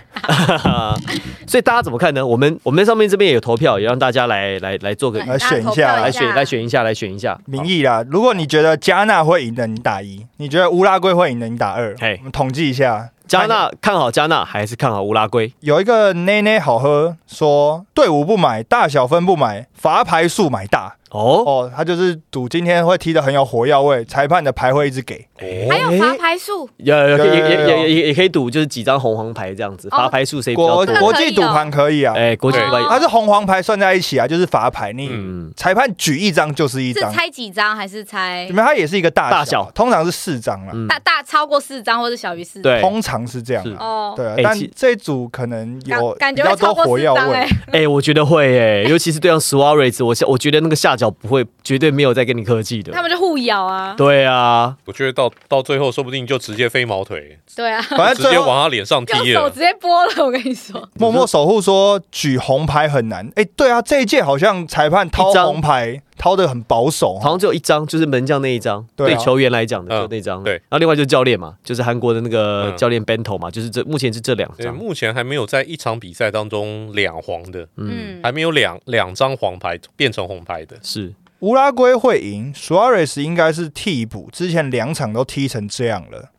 [LAUGHS] 所以大家怎么看呢？我们我们上面这边也有投票，也让大家来来来做个对来选一下来选来选一下，来选一下。民意啦。如果你觉得加纳会赢的，你打一；你觉得乌拉圭会赢的，你打二。嘿我们统计一下，加纳看好加纳还是看好乌拉圭？有一个奶奶好喝说，队伍不买，大小分不买，罚牌数买大。哦，哦，他就是赌今天会踢的很有火药味，裁判的牌会一直给。还有罚牌数，有有有也也也也也可以赌，就是几张红黄牌这样子，哦。罚牌数谁比较国国际赌盘可以啊，哎，国际对。赌牌它是红黄牌算在一起啊，就是罚牌，你嗯，裁判举一张就是一张，是猜几张还是猜？你们它也是一个大大小。通常是四张啦，嗯。大大超过四张或者小于四张？对，通常是这样是。啊。哦，对啊，但这一组可能有感比较多感觉会超过火药味。[LAUGHS] 哎，我觉得会哎，尤其是对上 Suarez，我下我觉得那个下脚不会，绝对没有再跟你客气的他。们就互咬啊。对啊，我觉得到到最后，说不定就直接飞毛腿，对啊，反正直接往他脸上踢了直。接剥了，我跟你说。默默守护说举红牌很难。哎，对啊，这一届好像裁判掏红牌掏的很保守好，像只有一张，就是门将那一张，对球员来讲的嗯就那张。对然后另外就是教练嘛，就是韩国的那个嗯教练 Bento 嘛，就是这目前是这两对，张。目前还没有在一场比赛当中两黄的，嗯，嗯，还没有两两张黄牌变成红牌的。是乌拉圭会赢，Suarez 应该是替补，之前两场都踢成这样了。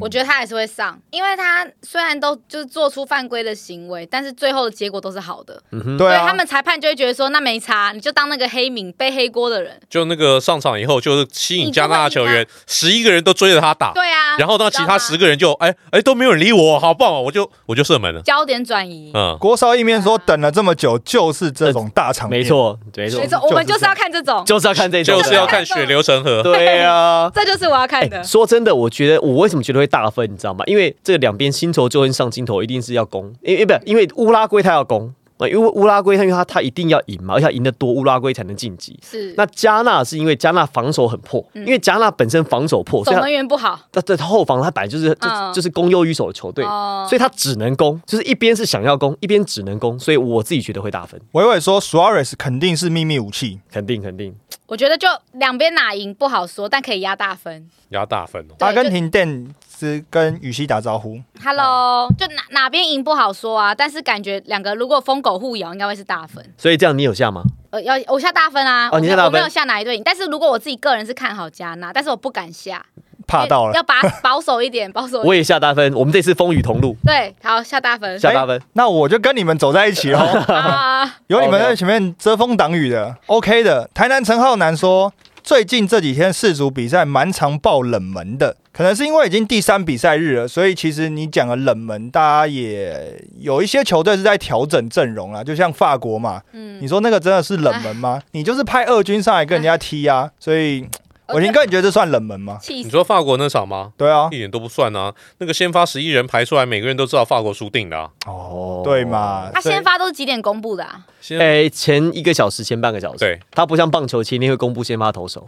我觉得他还是会上，因为他虽然都就是做出犯规的行为，但是最后的结果都是好的，嗯哼，对啊，所以他们裁判就会觉得说那没差，你就当那个黑名背黑锅的人。就那个上场以后，就是吸引加拿大球员，十一个人都追着他打，对啊，然后呢，其他十个人就哎哎都没有人理我，好棒哦，我就我就射门了。焦点转移。嗯，郭少一面说等了这么久，就是这种大场面，没，错，没错没，错，我们就是要看这种，就是要看这种，就是要看血流成河。[LAUGHS] 对啊。这就是我要看的哎，。说真的，我觉得我为什么觉得会大分，你知道吗？因为这两边新头就跟上心头一定是要攻，因为不因为乌拉圭他要攻啊，因为乌拉圭他因为他他一定要赢嘛，而且他赢得多，乌拉圭才能晋级。是，那加纳是因为加纳防守很破，因为加纳本身防守破，所以他守门员不好，他的后防他本来就是就嗯就是攻优于守的球队，哦所以他只能攻，就是一边是想要攻，一边只能攻，所以我自己觉得会大分，伟伟说 Suarez 肯定是秘密武器，肯定肯定。我觉得就两边哪赢不好说，但可以压大分。压大分哦。阿根廷电是跟羽西打招呼，Hello，就哪哪边赢不好说啊，但是感觉两个如果疯狗互咬，应该会是大分。所以这样你有下吗？呃，要我下大分啊！哦你下大分我没有下哪一队赢，但是如果我自己个人是看好加纳，但是我不敢下，怕到了。要把 [LAUGHS] 保守一点，保守一点。我也下大分，我们这次风雨同路，对，好下大分。下大分。那我就跟你们走在一起喽，[LAUGHS] 啊，有你们在前面遮风挡雨的，OK 的。台南陈浩南说，最近这几天世足比赛蛮常爆冷门的，可能是因为已经第三比赛日了，所以其实你讲的冷门，大家也有一些球队是在调整阵容啊，就像法国嘛，嗯你说那个真的是冷门吗？你就是派二军上来跟人家踢啊，所以我林哥，你觉得这算冷门吗？你说法国那场吗？对啊一，点都不算啊！那个先发十一人排出来，每个人都知道法国输定的、啊。哦对？嘛？他先发都是几点公布的啊？先、哎、前一个小时，前半个小时，对，他不像棒球前一天会公布先发投手，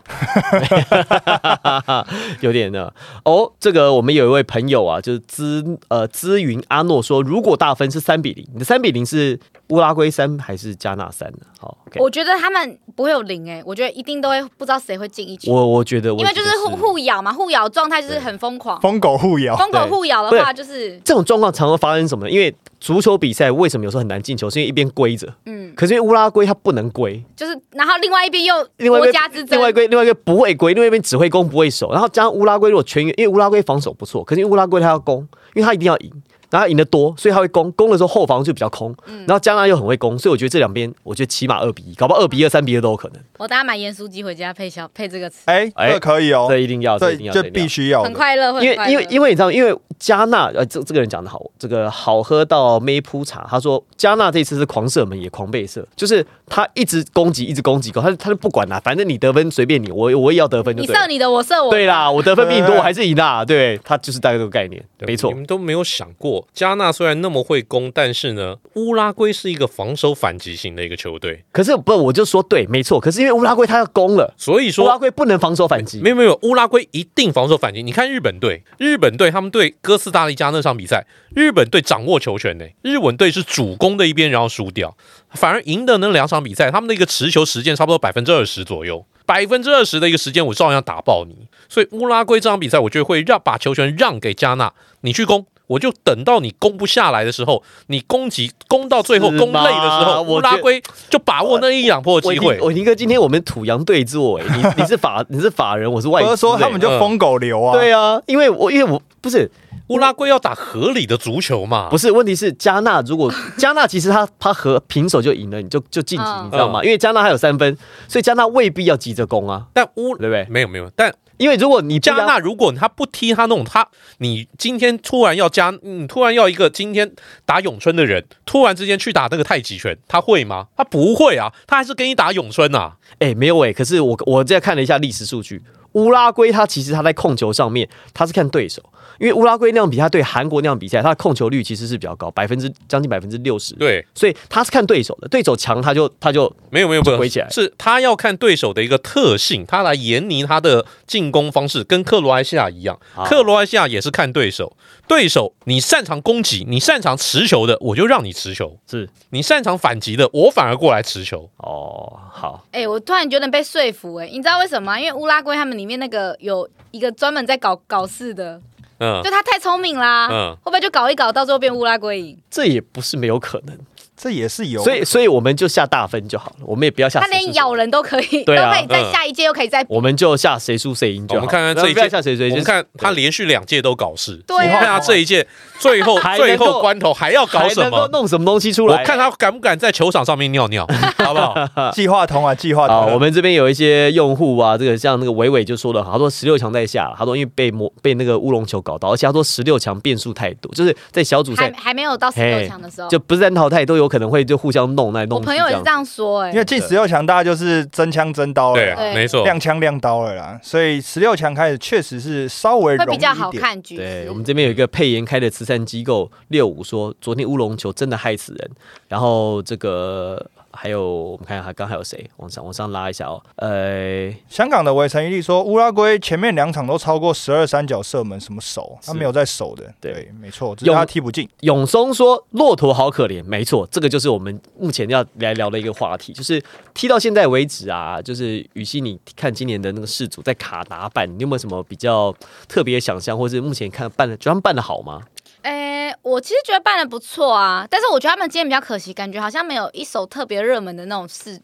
[LAUGHS] [LAUGHS] 有点呢。哦，这个我们有一位朋友啊，就是资呃资云阿诺说，如果大分是三比零，你的三比零是乌拉圭三还是加纳三呢？好我觉得他们不会有零哎，我觉得一定都会不知道谁会进一球，我我觉得我因为就是互互咬嘛，互咬状态就是很疯狂。疯狗互咬，疯狗互咬的话，就是这种状况常会发生什么呢？因为足球比赛为什么有时候很难进球，是因为一边归着，嗯，可是因为乌拉圭它不能归，就是然后另外一边又另外一边国家之争。另外一，边另外一边不会归，另外一边只会攻不会守。然后加上乌拉圭如果全员，因为乌拉圭防守不错，可是因为乌拉圭他要攻，因为他一定要赢，然后他赢得多，所以他会攻，攻的时候后防就比较空。嗯然后加纳又很会攻，所以我觉得这两边，我觉得起码二比一，搞不好二比二、三比二都有可能。我等下买盐酥鸡回家配小配这个吃，哎，哎这可以哦这，一定要，这这一定要，这必须要。很快乐，因为因为很快乐因为你知道，因为加纳呃，这这个人讲的好，这个好喝到没铺茶。他说加纳这次是狂射门也狂被射，就是他一直攻击，一直攻击，他他就不管啦，反正你得分随便你，我我也要得分就对。你射你的，我射我的，对啦，我得分比你多，我 [LAUGHS] 还是赢啦。对他就是大概这个概念，没错你。们都没有想过，加纳虽然那么会攻，但是呢，乌拉圭是一个防守反击型的一个球队，可是不，我就说对，没错。可是因为乌拉圭他要攻了，所以说乌拉。圭不能防守反击。没有没有，乌拉圭一定防守反击。你看日本队，日本队他们对哥斯达黎加那场比赛，日本队掌握球权呢，日本队是主攻的一边，然后输掉，反而赢的那两场比赛，他们的一个持球时间差不多百分之二十左右，百分之二十的一个时间，我照样打爆你。所以乌拉圭这场比赛，我觉得会让把球权让给加纳，你去攻。我就等到你攻不下来的时候，你攻击攻到最后攻累的时候，我乌拉圭就把握那一两波的机会。我宁哥，今天我们土洋对坐，哎，你 [LAUGHS] 你是法你是法人，我是外资。不是说他们哎就疯狗流啊？对啊，因为我因为我不是乌拉圭要打合理的足球嘛？不是，问题是加纳如果 [LAUGHS] 加纳其实他他和平手就赢了，你就就晋级，嗯你知道吗？因为加纳还有三分，所以加纳未必要急着攻啊，但乌对不对？没有没有，但因为如果你加纳如果他不踢他那种他，你今天突然要加，你突然要一个今天打咏春的人，突然之间去打那个太极拳，他会吗？他不会啊，他还是跟你打咏春啊。哎、没有哎、可是我我再看了一下历史数据，乌拉圭他其实他在控球上面他是看对手，因为乌拉圭那样比赛对韩国那样比赛，他的控球率其实是比较高，百分之将近百分之六十，对，所以他是看对手的，对手强他就他就没有没有不回起来。是他要看对手的一个特性，他来研拟他的进攻方式，跟克罗埃西亚一样。好克罗埃西亚也是看对手，对手你擅长攻击，你擅长持球的，我就让你持球；是。你擅长反击的，我反而过来持球。哦好，哎、我突然觉得被说服哎、你知道为什么吗？因为乌拉圭他们里面那个有一个专门在搞搞事的，嗯就他太聪明啦，嗯，会不会就搞一搞，到最后变乌拉圭赢？这也不是没有可能。这也是有，所以所以我们就下大分就好了，我们也不要下他连咬人都可以，对啊都可以在下一届又可以再我们就下谁输谁赢就好。我们看看这一届下谁谁，就是我们看他连续两届都搞事，对啊我看他这一届最后最后关头还要搞什么？弄什么东西出来？我看他敢不敢在球场上面尿尿，[LAUGHS] 好不好？计划通啊，计划啊，通。我们这边有一些用户啊，这个像那个伟伟就说的好，他说十六强在下，他说因为被魔被那个乌龙球搞到，而且他说十六强变数太多，就是在小组赛还还没有到十六强的时候，就不是在淘汰都有可能会就互相弄来弄我去。朋友也是这样说，哎因，为进十六强，大家就是真枪真刀了对啦，对，没错。亮枪亮刀了啦，所以十六强开始确实是稍微容易会比较好一点。看局势。对我们这边有一个配言开的慈善机构六五说，昨天乌龙球真的害死人。然后这个还有我们看一下，刚还有谁？往上往上拉一下哦。呃，香港的围城一力说，乌拉圭前面两场都超过十二三角射门，什么守？他是没有在守的。对对，没错，只是他踢不进。永松说骆驼好可怜，没错，这个就是我们目前要来聊的一个话题，就是踢到现在为止啊，就是羽西，你看今年的那个世足在卡达办，你有没有什么比较特别的想象，或是目前看办的，觉得他们办的好吗？哎，我其实觉得办的不错啊，但是我觉得他们今天比较可惜，感觉好像没有一首特别热门的那种事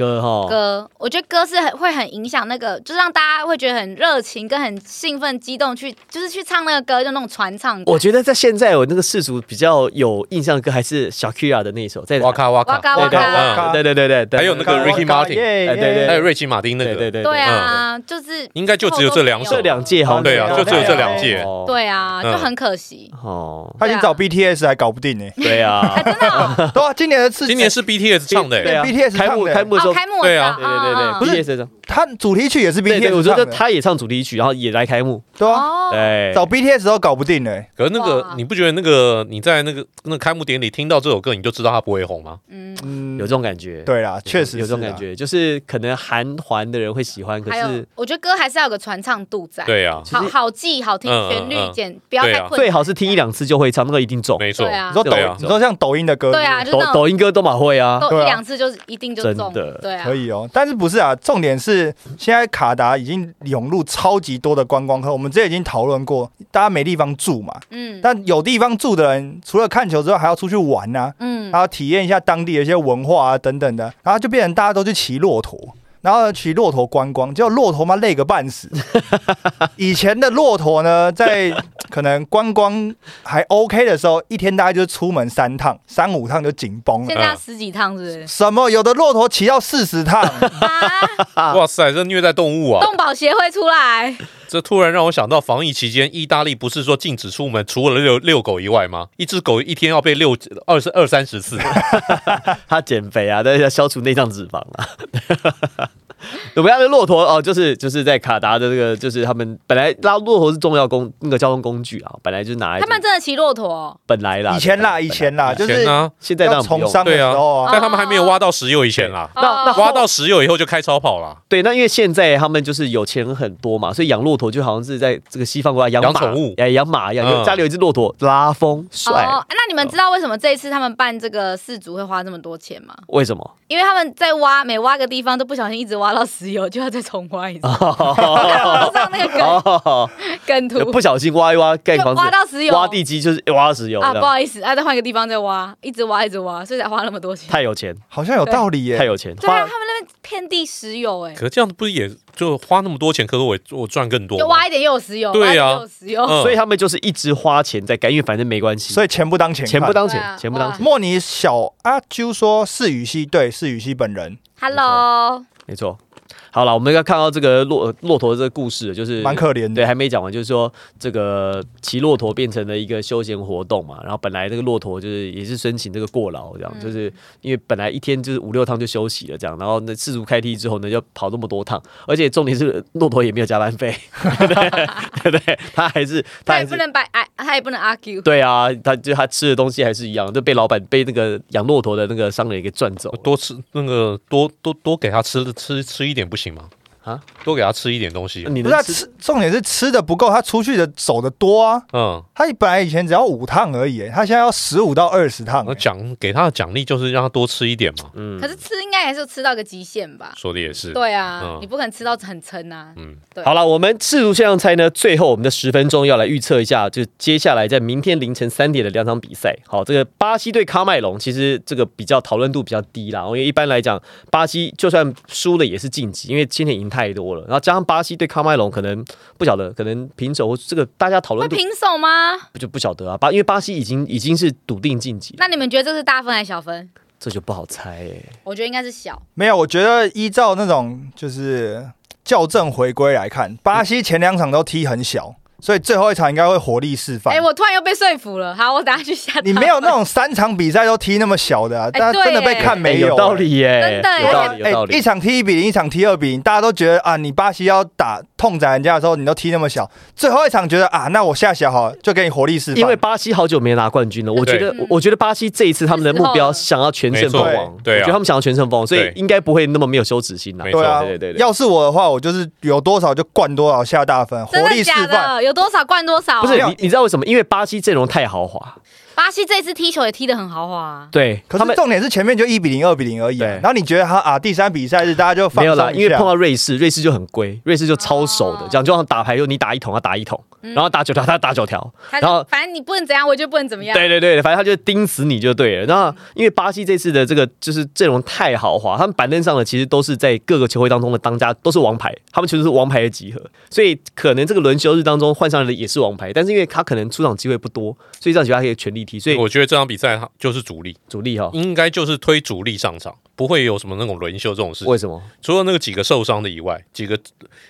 歌哈，歌。我觉得歌是很会很影响那个，就是让大家会觉得很热情跟很兴奋激动去，就是去唱那个歌，就那种传唱。我觉得在现在我那个世俗比较有印象的歌还是小 Kira 的那一首，在哇咔哇哇咔，嘎哇对嘎，嗯。对对对对对，还有那个 Ricky Martin 对对还有瑞奇马丁那个，对对对对。啊，就是应该就只有这两首。这两届好像对啊，就只有这两届。哦。对啊，嗯。就很可惜。哦，他已经找 BTS 还搞不定呢。对啊，真的哦。[LAUGHS] 对啊，今年的次今年是 BTS 唱的，对啊 BTS 开幕唱的哦，开幕的时候，开幕我对啊对对对对不是对，BTS 的他主题曲也是对对，我 BTS 觉得唱的，他也唱主题曲，然后也来开幕，对啊，哦，对，找 BTS 都搞不定呢。可是那个你不觉得那个你在那个那个开幕典礼听到这首歌，你就知道他不会红吗？嗯，嗯。有这种感觉，对啦，确实。有这种感觉，就是可能韩团的人会喜欢，可是我觉得歌还是要有个传唱度在，对啊，好好记好听，旋律嗯简不要太困，最好是听一两次就会唱，那个一定中。没错对，啊。你说抖你说像抖音的歌，对啊，就抖抖音歌都蛮会啊，一两次就是一定就中，真的对啊，可以哦，但是不是啊？重点是现在卡达已经涌入超级多的观光客，我们之前已经讨论过，大家没地方住嘛，嗯但有地方住的人，除了看球之外，还要出去玩啊，嗯，然后体验一下当地的一些文化啊等等的，然后就变成大家都去骑骆驼。然后骑骆驼观光，结果骆驼妈累个半死。[LAUGHS] 以前的骆驼呢，在可能观光还 OK 的时候，一天大概就出门三趟，三五趟就紧绷了。现在要十几趟是不是？什么？有的骆驼骑到四十趟，[LAUGHS] 啊，[LAUGHS] 哇塞，这虐待动物啊！动保协会出来，这突然让我想到，防疫期间，意大利不是说禁止出门，除了遛遛狗以外吗？一只狗一天要被遛二十二三十次。[LAUGHS] 他减肥啊，但是要消除内脏脂肪啊。[LAUGHS] 我们家的骆驼哦，就是就是在卡达的这个，就是他们本来拉骆驼是重要工那个交通工具啊，本来就是拿来他们真的骑骆驼哦，本来啦，以前啦，以前啦，就以前是呢，现在当。从商的时候啊，但他们还没有挖到石油以前啦，那那哦挖到石油以后就开超跑啦。对，那因为现在他们就是有钱人很多嘛，所以养骆驼就好像是在这个西方国家养宠物。哎，养马一样，嗯。家里有一只骆驼拉风帅，哦，那你们知道为什么这一次他们办这个四组会花这么多钱吗？为什么？因为他们在挖，每挖个地方都不小心一直挖到石油，就要再重挖一次。哦 [LAUGHS] 上那个梗哦，梗图，不小心挖一挖盖房子，挖到石油，挖地基就是挖到石油，啊，不好意思，啊，再换个地方再挖，一直挖一直挖，所以才花那么多钱。太有钱，好像有道理耶。太有钱，对啊，他们那边遍地石油，哎，可是这样子不是也就花那么多钱，可是我我赚更多？就挖一点又有石油，对啊。有石油。嗯。所以他们就是一直花钱在干，因为反正没关系，所以钱不当钱，钱不当钱。啊，钱不当钱，莫尼小阿啾说是雨西，对，是雨西本人，Hello，没错。好了，我们要看到这个骆骆驼这个故事，就是蛮可怜的。对，还没讲完，就是说这个骑骆驼变成了一个休闲活动嘛，然后本来这个骆驼就是也是申请这个过劳，这样、嗯就是因为本来一天就是五六趟就休息了这样，然后那世足开踢之后呢，就跑那么多趟，而且重点是骆驼也没有加班费，对不对？对不对？他还是他他也不。能摆，哎，他也不能 argue。对啊，他就他吃的东西还是一样，就被老板被那个养骆驼的那个商人给赚走。多吃那个多多多给他吃吃吃一点不行吗？啊，多给他吃一点东西。你不是他吃吃，重点是吃的不够，他出去的走的多啊。嗯，他本来以前只要五趟而已，他现在要十五到二十趟那。奖给他的奖励就是让他多吃一点嘛。嗯可是吃应该还是吃到个极限吧？说的也是。对啊，嗯你不可能吃到很撑啊。嗯，对好了，我们赤足现象猜呢，最后我们的十分钟要来预测一下，就接下来在明天凌晨三点的两场比赛。好，这个巴西对喀麦隆，其实这个比较讨论度比较低啦，因为一般来讲，巴西就算输了也是晋级，因为今天赢太多了，然后加上巴西对喀麦隆，可能不晓得，可能平手，这个大家讨论会平手吗？就不晓得啊，巴因为巴西已经已经是笃定晋级，那你们觉得这是大分还是小分？这就不好猜哎、我觉得应该是小。没有，我觉得依照那种就是校正回归来看，巴西前两场都踢很小，所以最后一场应该会火力释放。哎、我突然又被说服了。好，我等下去下。你没有那种三场比赛都踢那么小的、啊，大家真的被看没有、有道理耶、真的耶有道理，有道理。哎一场踢一比零，一场踢二比零，大家都觉得啊，你巴西要打痛宰人家的时候，你都踢那么小，最后一场觉得啊，那我下小好了，就给你火力释放。因为巴西好久没拿冠军了，我觉得，我觉得巴西这一次他们的 [LAUGHS] 目标想要全胜封没王，对啊我觉得他们想要全胜封王，所以应该不会那么没有羞耻心啦。对啊，对对对对要是我的话，我就是有多少就灌多少下大分，真活力示的假范。的？有多少灌多少？不是你，你知道为什么？因为巴西阵容太豪华，巴西这次踢球也踢得很豪华、啊。对他们可是重点是前面就一比零、二比零而已。然后你觉得他啊，第三比赛日大家就放没有啦，松一下因为碰到瑞士，瑞士就很龟，瑞士就超熟的哦，这样就像打牌，就你打一桶，他打一桶，嗯然后打九条，他打九条，然后反正你不能怎样，我就不能怎么样。对对对，反正他就盯死你就对了。然后因为巴西这次的这个就是阵容太豪华，他们板凳上的其实都是在各个球会当中的当家，都是王牌，他们其实是王牌的集合，所以可能这个轮休日当中换上来的也是王牌，但是因为他可能出场机会不多，所以这样球他可以全力踢，所以我觉得这场比赛他就是主力，主力哈。应该就是推主力上场，不会有什么那种轮休这种事情。为什么？除了那个几个受伤的以外，几个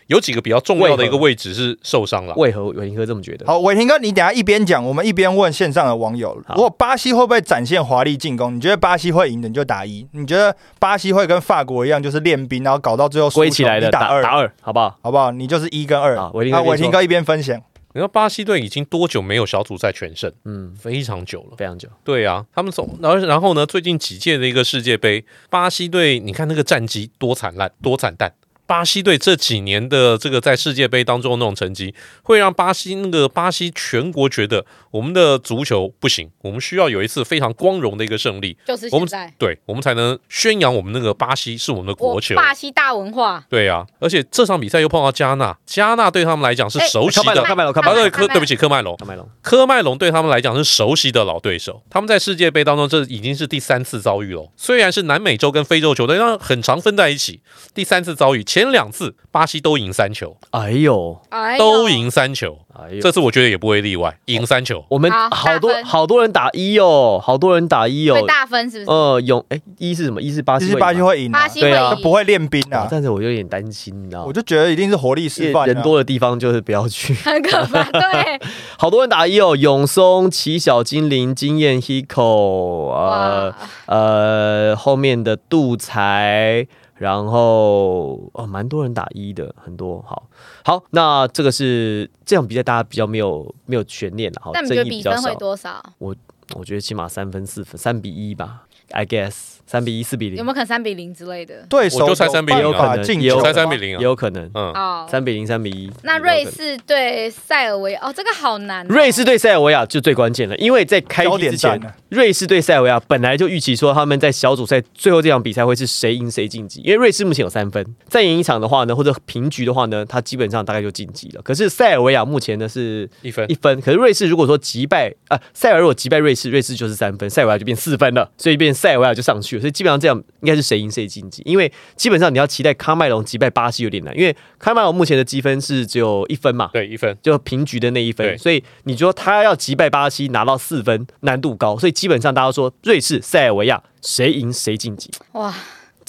有几个比较重要的一个位置是受伤了。为何伟霆哥这么觉得？好，伟霆哥，你等一下一边讲，我们一边问线上的网友，如果巴西会不会展现华丽进攻？你觉得巴西会赢的，你就打一；你觉得巴西会跟法国一样，就是练兵，然后搞到最后输起来的打二，打二，好不好？好不好？你就是一跟二。好伟霆哥啊，伟霆哥一边分享。你知道巴西队已经多久没有小组赛全胜？嗯，非常久了。非常久。对啊，他们从然后然后呢，最近几届的一个世界杯，巴西队你看那个战绩多惨烂，多惨淡。巴西队这几年的这个在世界杯当中的那种成绩，会让巴西那个巴西全国觉得我们的足球不行，我们需要有一次非常光荣的一个胜利，就是我们现在，对我们才能宣扬我们那个巴西是我们的国球。巴西大文化。对啊，而且这场比赛又碰到加纳，加纳对他们来讲是哎熟悉的科麦隆，科麦啊，对科，对不起，科麦隆，科麦隆。科麦隆对他们来讲是熟悉的老对手，他们在世界杯当中这已经是第三次遭遇了。虽然是南美洲跟非洲球队，但很常分在一起。第三次遭遇，前两次巴西都赢三球，哎呦，哎呦都赢三球，哎呦，这次我觉得也不会例外，赢三球。我们好好多大分好多人打一哦，好多人打一会哦。大分是不是？呃，勇哎，一是什么？一是巴西会赢吗，巴西会赢啊，巴西对啊会赢不会练兵啊啊。但是我有点担心，你知道吗？我就觉得一定是活力示范、啊。人多的地方就是不要去。[LAUGHS] 很可怕。[LAUGHS] 对，好多人打一哦，永松、齐小精灵、经验 Hiko，呃哇，呃，后面的杜才，然后哦，蛮多人打一的，很多。好，好，那这个是这场比赛大家比较没有没有悬念了，好，那你觉得比分会议比较少。我？我觉得起码三分四分，三比一吧，I guess，三比一、四比零有没，有可能三比零之类的？对手我就猜3比0有有可能进球也有可能猜三比零啊，也有可能嗯，哦，三比零、三比一。那瑞士对塞尔维亚哦，这个好难哦。瑞士对塞尔维亚就最关键了，因为在开焦踢之前瑞士对塞尔维亚本来就预期说他们在小组赛最后这场比赛会是谁赢谁晋级，因为瑞士目前有三分，再赢一场的话呢，或者平局的话呢，他基本上大概就晋级了。可是塞尔维亚目前呢是一分一。分，可是瑞士如果说击败啊、塞尔如果击败瑞士，瑞士就是三分，塞尔维亚就变四分了，所以变塞尔维亚就上去了。所以基本上这样应该是谁赢谁晋级，因为基本上你要期待喀麦隆击败巴西有点难，因为喀麦隆目前的积分是只有一分嘛，对，一分。就平局的那一分，所以你说他要击败巴西拿到四分，难度高，所以基本上大家说瑞士、塞尔维亚谁赢谁晋级，哇，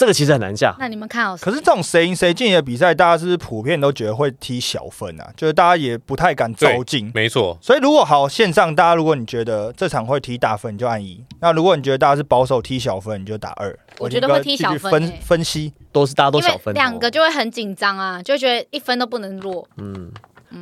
这个其实很难下。那你们看好？可是这种谁赢谁进的比赛，大家是不是普遍都觉得会踢小分啊？就是大家也不太敢走进。没错，所以如果好线上，大家如果你觉得这场会踢大分，你就按一；那如果你觉得大家是保守踢小分，你就打二。我觉得会踢小分分欸分析。都是大家都小分，两个就会很紧张啊，就会觉得一分都不能落，嗯，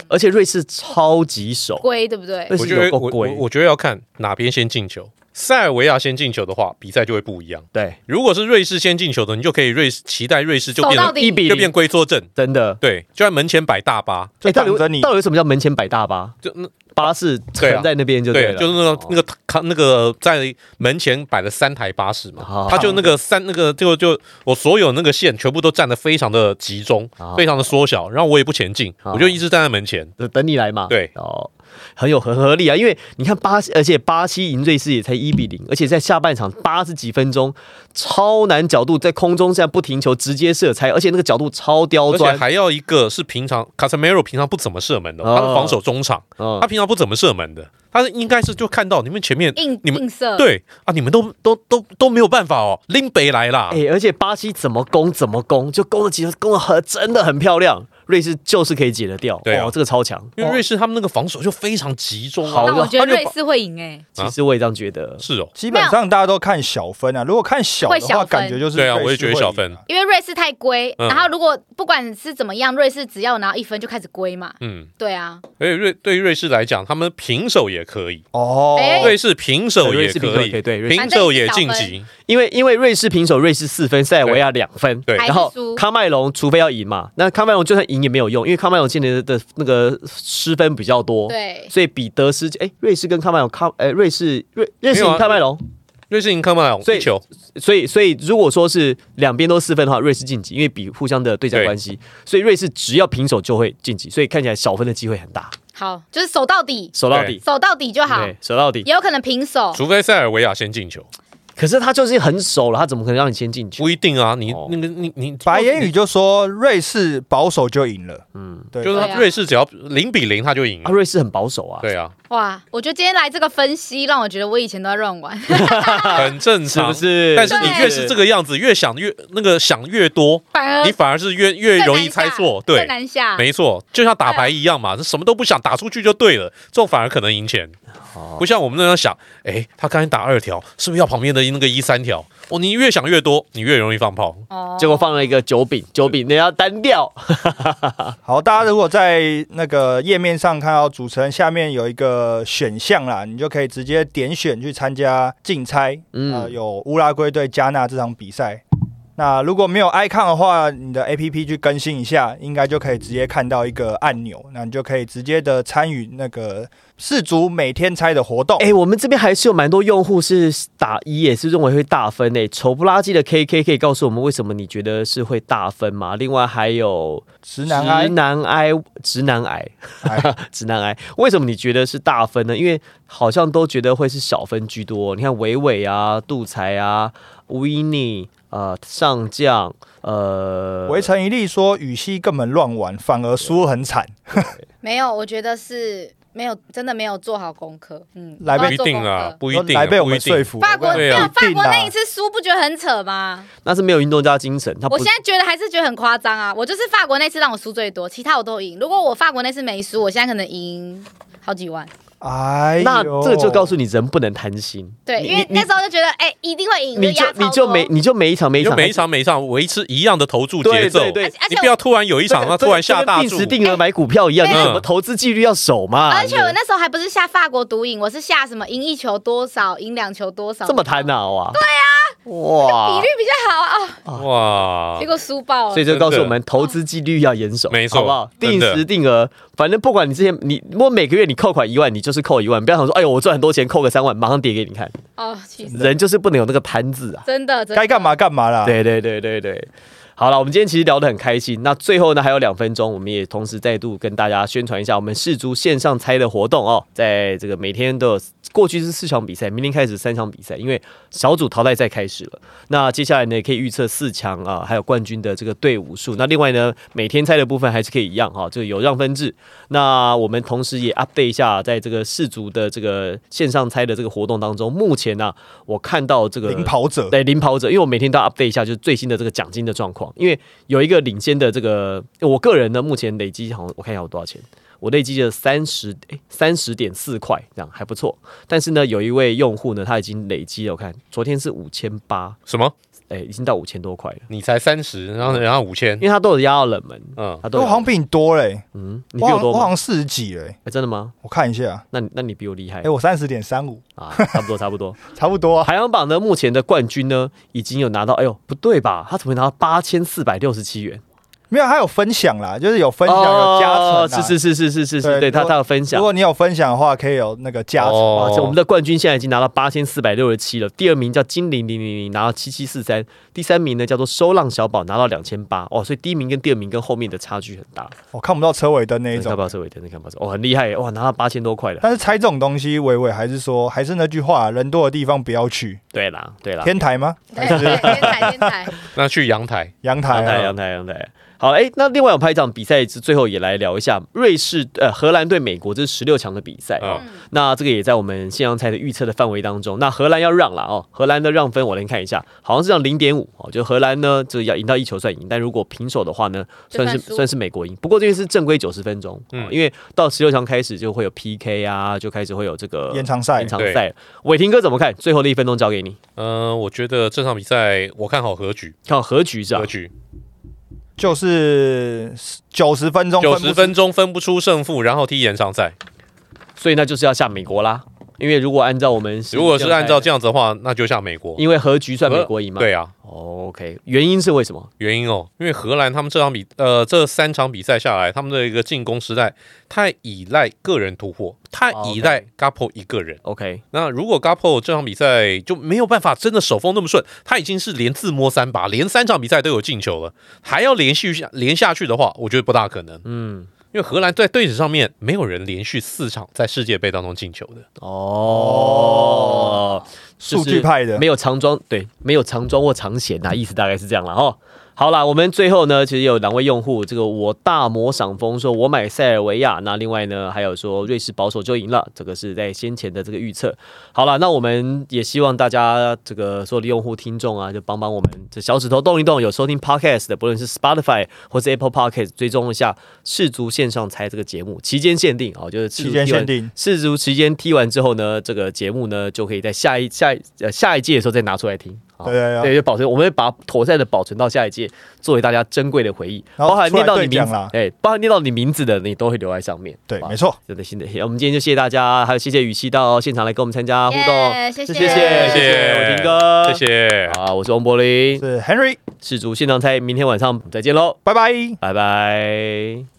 而且瑞士超级手，龟对不对？我觉得我我觉得要看哪边先进球。塞尔维亚先进球的话，比赛就会不一样。对，如果是瑞士先进球的，你就可以瑞士期待瑞士就变一比就变零，龟缩阵，真的。对，就在门前摆大巴，就哎到底挡着你。到底什么叫门前摆大巴？就那巴士停在那边就对，了，就是那个哦那个他那个在门前摆了三台巴士嘛。好，他就那个三那个就就我所有那个线全部都站得非常的集中好，非常的缩小，然后我也不前进，我就一直站在门前。呃等你来嘛。对。哦，很有合合力啊，因为你看巴西，而且巴西赢瑞士也才一比零，而且在下半场八十几分钟，超难角度在空中现在不停球直接射拆，而且那个角度超刁钻而且钻。还要一个是平常 Casemiro 平常不怎么射门的，哦他是防守中场，嗯他平常不怎么射门的，他是应该是就看到你们前面硬你们硬射，，对啊，你们都都都都没有办法哦，拎北来啦哎、，而且巴西怎么攻怎么攻，就攻了几个攻了很真的很漂亮。瑞士就是可以解得掉，对啊。哦，这个超强。因为瑞士他们那个防守就非常集中啊，好那我觉得瑞士会赢哎，其实我也这样觉得。是哦，基本上大家都看小分啊。如果看小的话，感觉就是对啊我也觉得小分。啊。因为瑞士太龟，嗯。然后如果不管是怎么样，瑞士只要拿一分就开始龟嘛，嗯，对啊，而且瑞对于瑞士来讲，他们平手也可以，哦。哎瑞士平手也对瑞士平手可以，也可以对瑞士平手也晋级，因为因为瑞士平手，瑞士四分，塞尔维亚两分，对。然后还是输。康麦隆除非要赢嘛，那喀麦隆就算赢也没有用，因为喀麦隆今年的那个失分比较多，，对，所以比得失，哎，瑞士跟喀麦隆喀，哎，瑞士瑞瑞士赢喀麦隆，瑞士赢喀麦隆所以球，所以所以如果说是两边都四分的话，瑞士晋级，因为比互相的对战关系，所以瑞士只要平手就会晋级，所以看起来小分的机会很大，好，就是守到底，守到底，守到底就好，对，守到底。也有可能平手，除非塞尔维亚先进球，可是他就是很守了，他怎么可能让你先进去？不一定啊，你哦。那个你你白言语就说瑞士保守就赢了，嗯，对，就是他瑞士只要零比零他就赢啊，了，瑞士很保守啊，对啊，哇，我觉得今天来这个分析，让我觉得我以前都在乱玩，[LAUGHS] 很正是不常。是？但是你越是这个样子，越想越那个想越多，反而你反而是越越容易猜错。更对，难下，没错，就像打牌一样嘛，什么都不想，打出去就对了，这种反而可能赢钱。不像我们那样想，哎，他刚才打二条，是不是要旁边的那个一三条？哦，你越想越多，你越容易放炮。哦结果放了一个酒饼，酒饼你要单调，[LAUGHS] 好，大家如果在那个页面上看到主持人下面有一个选项啦，你就可以直接点选去参加竞猜。嗯呃，有乌拉圭对加纳这场比赛。那如果没有 icon 的话，你的 APP 去更新一下，应该就可以直接看到一个按钮，那你就可以直接的参与那个四足每天猜的活动。哎、我们这边还是有蛮多用户是打一，也是认为会大分诶、丑不拉几的 KK 可以告诉我们为什么你觉得是会大分吗？另外还有直男癌直，男癌，直男癌，哎 [LAUGHS] 直男癌，为什么你觉得是大分呢？因为好像都觉得会是小分居多。你看伟伟啊、杜才啊、维尼。呃，上将，呃，围城一力说羽西根本乱玩，反而输很惨。[LAUGHS] 没有，我觉得是没有，真的没有做好功课。嗯，来不一定啊，不一定啊，来被我不一定。们说服。法国没有啊法国那一次，输，不觉得很扯吗？那是没有运动家精神，他我现在觉得还是觉得很夸张啊！我就是法国那次让我输最多，其他我都赢。如果我法国那次没输，我现在可能赢好几万。哎，那这个就告诉你人不能贪心。对，因为那时候就觉得，哎、一定会赢，你就你就每你就每一场每一场每一场每一场维持一样的投注节奏，对对而且而且你不要突然有一场，那突然下大注定时，定额买股票一样，你哎怎么投资纪律要守嘛？而且我那时候还不是下法国独赢，我是下什么赢一球多少，赢两球多少，这么贪呐、哇！对啊，哇比率！比较好啊，哇结！果输爆了。所以就告诉我们，投资纪律要严守，没错好不好？定时定额，反正不管你之前你，如果每个月你扣款一万，你就是扣一万，不要想说，哎呦，我赚很多钱，扣个三万，马上跌给你看。哦！人就是不能有那个贪字啊。真的，真的该干嘛？干嘛啦。对对对对对。好了，我们今天其实聊得很开心。那最后呢，还有两分钟，我们也同时再度跟大家宣传一下我们世足线上猜的活动哦。在这个每天都有，过去是四场比赛，明天开始三场比赛，因为小组淘汰赛开始了。那接下来呢，也可以预测四强啊，还有冠军的这个队伍数。那另外呢，每天猜的部分还是可以一样哈、这个有让分制。那我们同时也 update 一下，在这个世足的这个线上猜的这个活动当中，目前呢、我看到这个领跑者，对领跑者，因为我每天都要 update 一下，就是最新的这个奖金的状况。因为有一个领先的这个，我个人呢目前累积好像我看一下我多少钱，我累积了三十三十点四块，这样还不错。但是呢，有一位用户呢，他已经累积了，我看昨天是五千八，什么？哎，已经到五千多块了，你才三十，然后然后五千因，为他都有压到冷门，嗯，他都有我好像比你多嘞，嗯，你比我我多我好像四十几嘞，哎，真的吗？我看一下，那你那你比我厉害哎，我三十点三五，啊，差不多差不多。[LAUGHS] 差不多啊。排行榜呢，目前的冠军呢，已经有拿到，哎呦，不对吧？他怎么会拿到八千四百六十七元？没有，他有分享啦，就是有分享有加成是是是是是是是，对他他有分享如。果你有分享的话，可以有那个加成。哦哇，这我们的冠军现在已经拿到八千四百六十七了。第二名叫金零零零零，拿到七七四三。第三名呢叫做收浪小宝，拿到两千八。哦，所以第一名跟第二名跟后面的差距很大。我看不到车尾灯那一种看不。到车尾灯，你看不到，哦，很厉害耶，哇，拿到八千多块了。但是猜这种东西，伟伟还是说，还是那句话，人多的地方不要去。对啦，对啦，天台吗？对对天台 [LAUGHS] 天台，那去阳台，阳台阳台，啊阳？台，阳台。好，哎，那另外我们拍一场比赛，最后也来聊一下瑞士呃荷兰对美国这是十六强的比赛哦。嗯那这个也在我们现场猜的预测的范围当中。那荷兰要让了哦，荷兰的让分我来看一下，好像是让零点五哦，就荷兰呢就要赢到一球算赢，但如果平手的话呢，算是算是美国赢。不过这个是正规九十分钟，嗯嗯，因为到十六强开始就会有 PK 啊，就开始会有这个延长赛延长赛。伟霆哥怎么看？最后的一分钟交给你，嗯，我觉得这场比赛我看好和局，看好和局是吧和？局就是九十分钟，九十分钟分不出胜负，然后踢延长赛。所以那就是要下美国啦。因为如果按照我们如果是按照这样子的话，那就像美国，。因为和局算美国赢嘛。对啊，哦，OK，原因是为什么？原因哦，因为荷兰他们这场比呃这三场比赛下来，他们的一个进攻时代太依赖个人突破，太依赖 Gapo 一个人。OK，那如果 Gapo 这场比赛就没有办法真的手风那么顺，他已经是连自摸三把，连三场比赛都有进球了，还要连续下连下去的话，我觉得不大可能。嗯，因为荷兰在队史上面没有人连续四场在世界杯当中进球的。哦，数据派的没，有长装，对，没有长装或长弦呐、意思大概是这样了哦。好啦，我们最后呢，其实有两位用户，这个我大魔赏风说，我买塞尔维亚，那另外呢，还有说瑞士保守就赢了，这个是在先前的这个预测。好了，那我们也希望大家这个所有的用户听众啊，就帮帮我们这小指头动一动，有收听 podcast 的，不论是 Spotify 或是 Apple Podcast，追踪一下世足线上猜这个节目，期间限定哦，就是期间限定。世足期间踢完之后呢，这个节目呢就可以在下一下一呃下一届的时候再拿出来听。好对对对对，就保存，我们会把妥善的保存到下一届，作为大家珍贵的回忆，包含念到你名哎，包含念到你名字的，你都会留在上面。对，没错。真的，新的，我们今天就谢谢大家，还有谢谢雨熙到现场来跟我们参加互动，耶谢谢谢谢谢谢谢我霆哥，谢。谢。好，我是王柏林，是 Henry，世足现场猜，明天晚上再见喽，拜拜。拜拜。